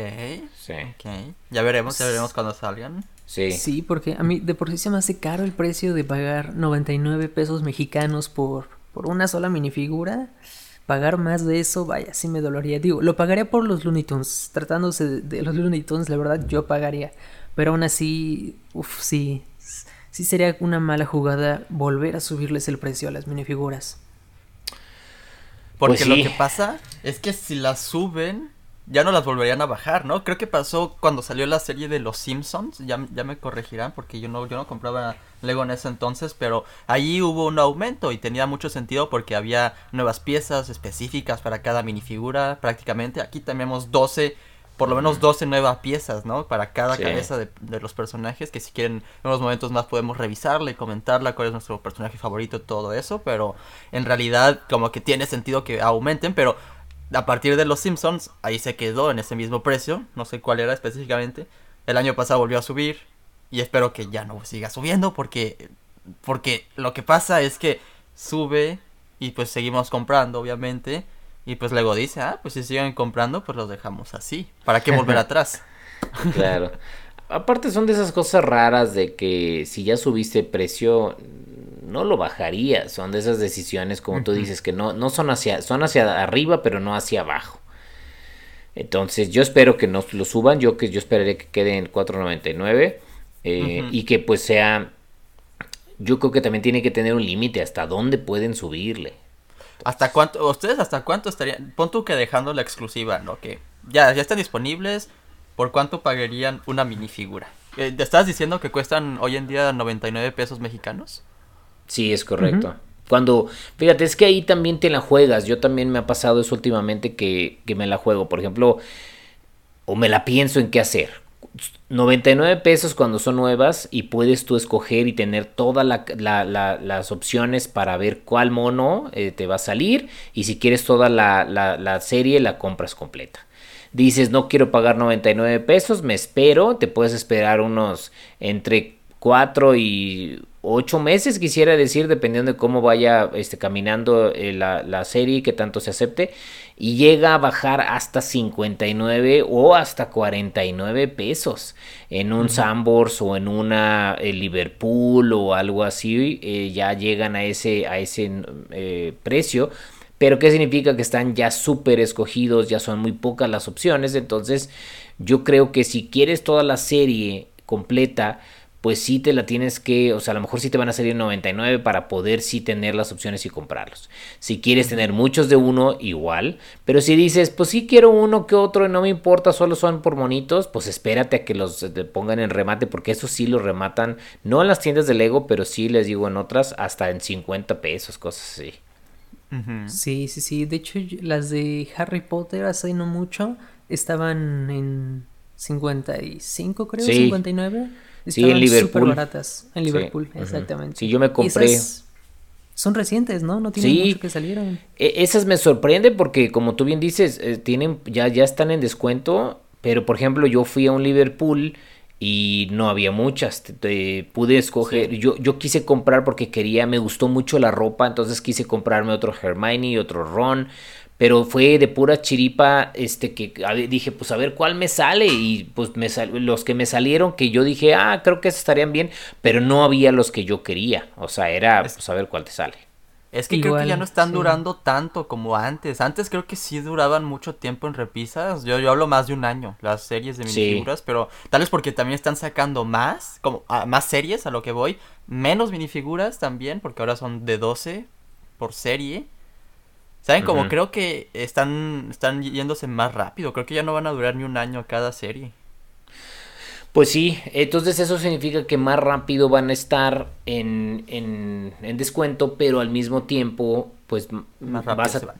S1: Sí. Okay. Ya veremos, ya veremos cuando salgan.
S2: Sí. Sí, porque a mí de por sí se me hace caro el precio de pagar 99 pesos mexicanos por, por una sola minifigura. Pagar más de eso, vaya, sí me dolería. Digo, lo pagaría por los Looney Tunes. Tratándose de, de los Looney Tunes, la verdad, yo pagaría. Pero aún así, uff, sí, sí sería una mala jugada volver a subirles el precio a las minifiguras.
S1: Porque pues lo que pasa es que si las suben, ya no las volverían a bajar, ¿no? Creo que pasó cuando salió la serie de Los Simpsons, ya, ya me corregirán porque yo no, yo no compraba Lego en ese entonces, pero ahí hubo un aumento y tenía mucho sentido porque había nuevas piezas específicas para cada minifigura prácticamente. Aquí tenemos 12 por lo menos 12 nuevas piezas, ¿no? Para cada cabeza de, los personajes, que si quieren en unos momentos más podemos revisarla y comentarla, cuál es nuestro personaje favorito, todo eso, pero en realidad como que tiene sentido que aumenten, pero a partir de los Simpsons, ahí se quedó en ese mismo precio, no sé cuál era específicamente, el año pasado volvió a subir y espero que ya no siga subiendo porque, porque lo que pasa es que sube y pues seguimos comprando, obviamente y pues luego dice, ah, pues si siguen comprando, pues los dejamos así. ¿Para qué volver atrás?
S3: claro. Aparte son de esas cosas raras de que si ya subiste precio, no lo bajarías. Son de esas decisiones, como tú dices, que no, no son hacia, son hacia arriba, pero no hacia abajo. Entonces yo espero que no lo suban, yo que yo esperaría que quede en 4.99 eh, y que pues sea, yo creo que también tiene que tener un límite hasta dónde pueden subirle.
S1: ¿Hasta cuánto, ustedes hasta cuánto estarían, pon tú que dejando la exclusiva, ¿no? Que ya, ya están disponibles, ¿por cuánto pagarían una minifigura? Eh, ¿Te estás diciendo que cuestan hoy en día 99 pesos mexicanos?
S3: Sí, es correcto. Cuando, fíjate, es que ahí también te la juegas. Yo también me ha pasado eso últimamente que, que me la juego. Por ejemplo, o me la pienso en qué hacer. 99 pesos cuando son nuevas y puedes tú escoger y tener todas las opciones para ver cuál mono eh, te va a salir y si quieres toda la, serie la compras completa. Dices no quiero pagar 99 pesos, me espero, te puedes esperar unos entre cuatro y ocho meses, quisiera decir, dependiendo de cómo vaya este, caminando eh, la, la, serie y que tanto se acepte, y llega a bajar hasta 59 o hasta 49 pesos en un Sambors o en una eh, Liverpool o algo así, eh, ya llegan a ese, a ese precio. Pero ¿qué significa? Que están ya súper escogidos, ya son muy pocas las opciones. Entonces yo creo que si quieres toda la serie completa, pues sí te la tienes que, o sea, a lo mejor sí te van a salir 99 para poder sí tener las opciones y comprarlos. Si quieres tener muchos de uno, igual. Pero si dices, pues sí quiero uno que otro y no me importa, solo son por monitos, pues espérate a que los pongan en remate, porque eso sí los rematan, no en las tiendas de Lego, pero sí les digo en otras, hasta en 50 pesos, cosas así.
S2: Sí, sí, sí. De hecho, las de Harry Potter hace no mucho estaban en 55, creo, sí. 59
S3: sí, en Liverpool.
S2: súper baratas. En Liverpool, exactamente.
S3: Sí, yo me compré.
S2: son recientes, ¿no? No tienen mucho que salieron.
S3: E, esas me sorprende porque, como tú bien dices, eh, tienen ya, ya están en descuento. Pero, por ejemplo, yo fui a un Liverpool y no había muchas. pude escoger. Yo, yo quise comprar porque quería, me gustó mucho la ropa. Entonces quise comprarme otro Hermione y otro Ron pero fue de pura chiripa este que dije pues a ver cuál me sale y pues me los que me salieron que yo dije ah creo que estarían bien pero no había los que yo quería o sea era pues a ver cuál te sale
S1: es que creo que ya no están durando tanto como antes. Antes creo que sí duraban mucho tiempo en repisas. Yo, yo hablo más de un año, las series de minifiguras, pero tal vez porque también están sacando más, como más series a lo que voy, menos minifiguras también, porque ahora son de 12 por serie. ¿Saben? Como creo que están, están yéndose más rápido. Creo que ya no van a durar ni un año cada serie.
S3: Pues sí, entonces eso significa que más rápido van a estar en, en, en descuento, pero al mismo tiempo, pues más rápido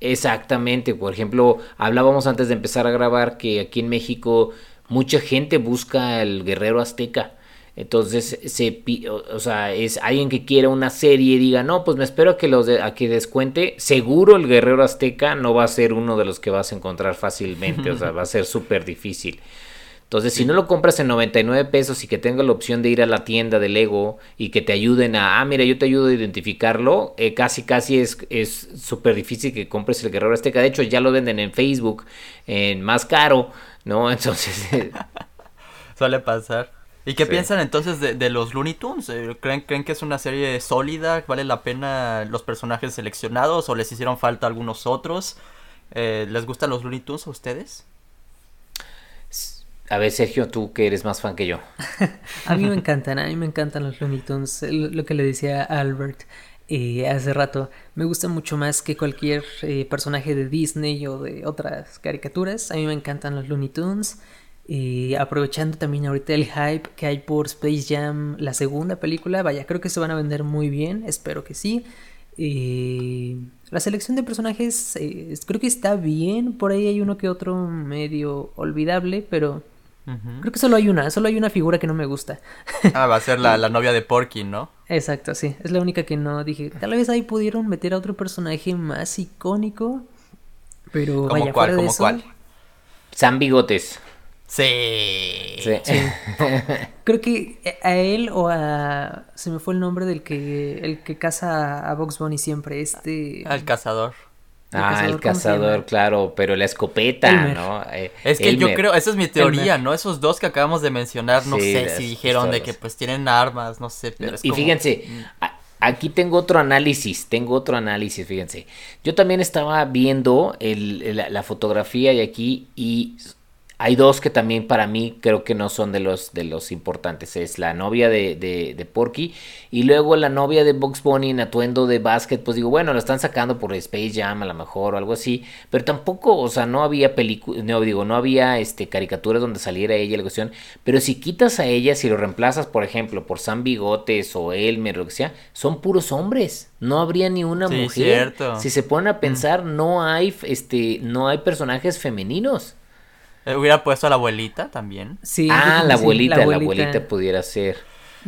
S3: Exactamente, por ejemplo, hablábamos antes de empezar a grabar que aquí en México mucha gente busca el guerrero azteca. Entonces, se, o sea, es alguien que quiera una serie y diga, no, pues me espero a que, los a que descuente. Seguro el guerrero azteca no va a ser uno de los que vas a encontrar fácilmente, o sea, va a ser súper difícil. Entonces, si no lo compras en 99 pesos y que tenga la opción de ir a la tienda de Lego y que te ayuden a, ah, mira, yo te ayudo a identificarlo, eh, casi, casi es súper difícil que compres el Guerrero Azteca. De hecho, ya lo venden en Facebook en más caro, ¿no? Entonces...
S1: Suele pasar. ¿Y qué piensan entonces de, los Looney Tunes? Eh, ¿Creen, ¿Creen que es una serie sólida? ¿Vale la pena los personajes seleccionados o les hicieron falta algunos otros? Eh, ¿Les gustan los Looney Tunes a ustedes?
S3: A ver, Sergio, tú que eres más fan que yo.
S2: a mí me encantan, a mí me encantan los Looney Tunes. Lo, que le decía Albert eh, hace rato, me gusta mucho más que cualquier personaje de Disney o de otras caricaturas. A mí me encantan los Looney Tunes. Y aprovechando también ahorita el hype que hay por Space Jam, la segunda película, vaya, creo que se van a vender muy bien, espero que sí. Y la selección de personajes eh, creo que está bien, por ahí hay uno que otro medio olvidable, pero creo que solo hay una, solo hay una figura que no me gusta.
S1: ah, va a ser la, la novia de Porky, ¿no?
S2: Exacto, sí, es la única que no dije. Tal vez ahí pudieron meter a otro personaje más icónico, pero vaya,
S3: cuál,
S2: como
S3: cuál? San Bigotes.
S1: Sí.
S2: Creo que a él o a. Se me fue el nombre del que. El que caza a Box Bunny siempre. Este.
S1: Al cazador.
S3: ah, el cazador, claro, pero la escopeta, ¿no?
S1: Eh, es que yo creo, esa es mi teoría, ¿no? Esos dos que acabamos de mencionar, no sé si dijeron de que pues tienen armas, no sé, pero
S3: Y fíjense, aquí tengo otro análisis, tengo otro análisis, fíjense. Yo también estaba viendo el, la fotografía y aquí y hay dos que también para mí creo que no son de los, de los importantes. Es la novia de, de, Porky y luego la novia de Box Bunny en atuendo de básquet. Pues digo, bueno, lo están sacando por Space Jam a lo mejor o algo así. Pero tampoco, o sea, no había película, no digo, no había este, caricaturas donde saliera ella la cuestión. Pero si quitas a ella, si lo reemplazas, por ejemplo, por Sam Bigotes o Elmer o lo que sea, son puros hombres. No habría ni una mujer. Si se ponen a mm. pensar, no hay, este, no hay personajes femeninos.
S1: Eh, hubiera puesto a la abuelita también.
S3: Sí. Ah, la abuelita, la abuelita, pudiera ser.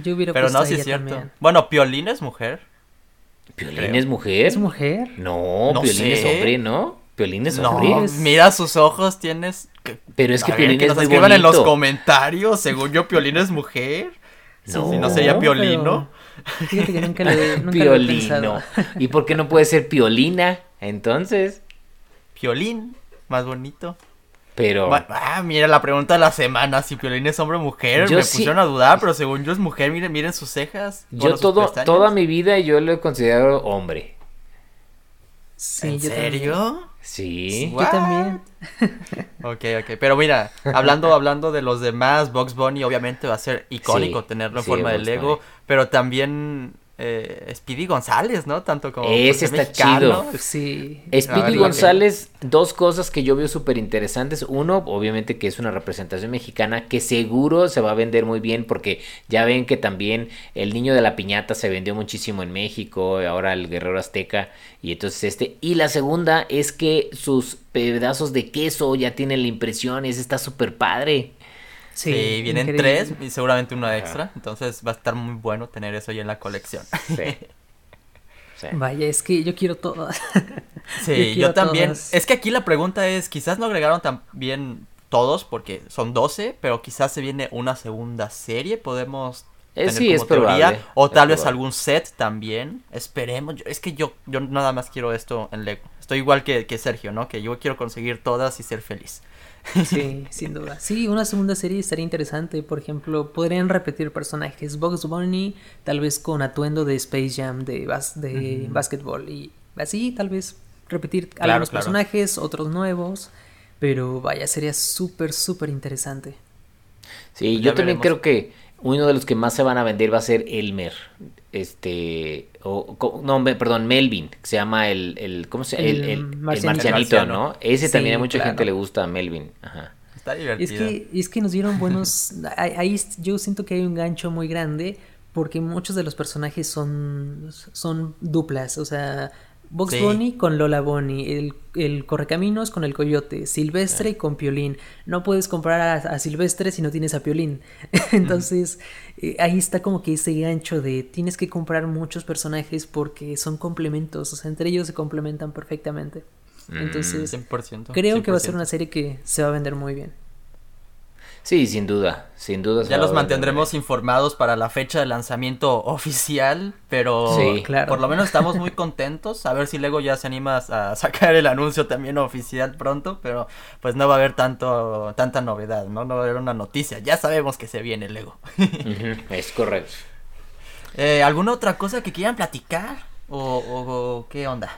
S2: Yo hubiera
S1: Pero no, sí es cierto. Bueno, Piolín es mujer.
S3: ¿Piolín es mujer?
S2: ¿Es mujer?
S3: No, Piolín es hombre, ¿no? Piolín es hombre. No,
S1: mira sus ojos, tienes...
S3: Pero es que Piolín es
S1: nos escriban en los comentarios, según yo, Piolín es mujer. No, si no sería Piolino.
S2: Fíjate que nunca lo,
S3: Piolino. ¿Y por qué no puede ser Piolina? Entonces.
S1: Piolín, más bonito.
S3: Pero.
S1: Ah, mira, la pregunta de la semana: si Piolín es hombre o mujer. me pusieron a dudar, pero según yo es mujer. Miren, miren sus cejas.
S3: Yo todo, toda mi vida yo lo he considerado hombre.
S1: ¿En serio?
S3: Sí.
S2: Yo también.
S1: ok, ok. Pero mira, hablando, hablando de los demás, Box Bunny obviamente va a ser icónico tenerlo en forma de Lego, pero también eh, Speedy González, ¿no? Tanto como...
S3: Ese está chido.
S2: Sí.
S3: Speedy González, dos cosas que yo veo súper interesantes. Uno, obviamente que es una representación mexicana que seguro se va a vender muy bien porque ya ven que también el niño de la piñata se vendió muchísimo en México, ahora el guerrero azteca y entonces este. Y la segunda es que sus pedazos de queso ya tienen la impresión, ese está súper padre.
S1: Sí, vienen tres y seguramente uno extra. Entonces va a estar muy bueno tener eso ya en la colección.
S2: Sí. Vaya, es que yo quiero todo.
S1: sí, yo, también. Es que aquí la pregunta es, quizás no agregaron también todos porque son 12, pero quizás se viene una segunda serie, podemos
S3: eh, tener sí, es teoría,
S1: o tal vez algún set también. Esperemos. Es que yo, yo nada más quiero esto en Lego. Estoy igual que, que Sergio, ¿no? Que yo quiero conseguir todas y ser feliz.
S2: Sí, sin duda. Sí, una segunda serie estaría interesante. Por ejemplo, podrían repetir personajes. Bugs Bunny, tal vez con atuendo de Space Jam, de, bas de básquetbol. Y así, tal vez repetir algunos personajes, otros nuevos. Pero vaya, sería súper, súper interesante.
S3: Sí, yo también creo que uno de los que más se van a vender va a ser Elmer. Este. O, no, perdón, Melvin. Que se llama el. el ¿Cómo se llama? El, el, marcianito, ¿no? Ese también a mucha gente le gusta, Melvin. Ajá.
S1: Está divertido.
S2: Es que, es que nos dieron buenos. ahí yo siento que hay un gancho muy grande. Porque muchos de los personajes son, son duplas. O sea, Box Bunny con Lola Bunny, el, el, Correcaminos con el Coyote, Silvestre y con Piolín. No puedes comprar a, Silvestre si no tienes a Piolín. Entonces, eh, ahí está como que ese gancho de tienes que comprar muchos personajes porque son complementos, o sea, entre ellos se complementan perfectamente. Entonces, creo que va a ser una serie que se va a vender muy bien.
S3: Sí, sin duda, sin duda.
S1: Ya los mantendremos informados para la fecha de lanzamiento oficial, pero por lo menos estamos muy contentos. A ver si Lego ya se anima a sacar el anuncio también oficial pronto, pero pues no va a haber tanto tanta novedad, ¿no? No va a haber una noticia. Ya sabemos que se viene Lego.
S3: es correcto.
S1: Eh, ¿Alguna otra cosa que quieran platicar? ¿O, o qué onda?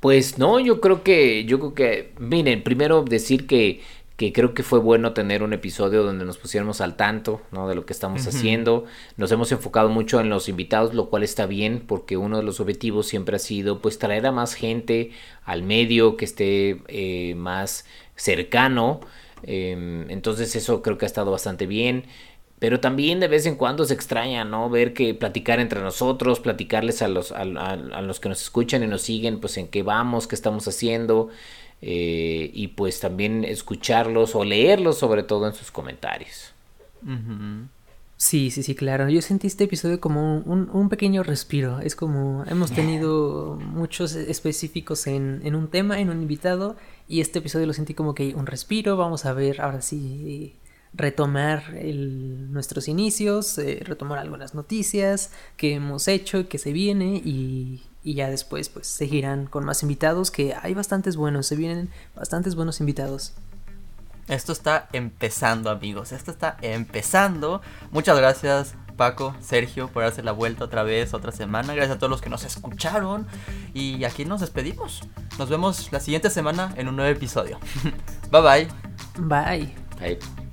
S3: Pues no, yo creo que, yo creo que, miren, primero decir que que creo que fue bueno tener un episodio donde nos pusiéramos al tanto ¿no? de lo que estamos haciendo. Nos hemos enfocado mucho en los invitados, lo cual está bien porque uno de los objetivos siempre ha sido pues traer a más gente al medio que esté eh, más cercano. Em, entonces eso creo que ha estado bastante bien. Pero también de vez en cuando se extraña, ¿no? Ver que platicar entre nosotros, platicarles a los, a los que nos escuchan y nos siguen, pues en qué vamos, qué estamos haciendo. Eh, y pues también escucharlos o leerlos sobre todo en sus comentarios.
S2: Sí, sí, sí, claro. Yo sentí este episodio como un, pequeño respiro. Es como hemos tenido muchos específicos en, en, un tema, en un invitado, y este episodio lo sentí como que un respiro. Vamos a ver ahora sí retomar nuestros inicios, eh, retomar algunas noticias que hemos hecho, que se viene y, y ya después pues seguirán con más invitados que hay bastantes buenos, se vienen bastantes buenos invitados.
S1: Esto está empezando amigos, esto está empezando. Muchas gracias Paco, Sergio por hacer la vuelta otra vez, otra semana. Gracias a todos los que nos escucharon. Y aquí nos despedimos. Nos vemos la siguiente semana en un nuevo episodio. bye bye.
S2: Bye.
S3: Bye.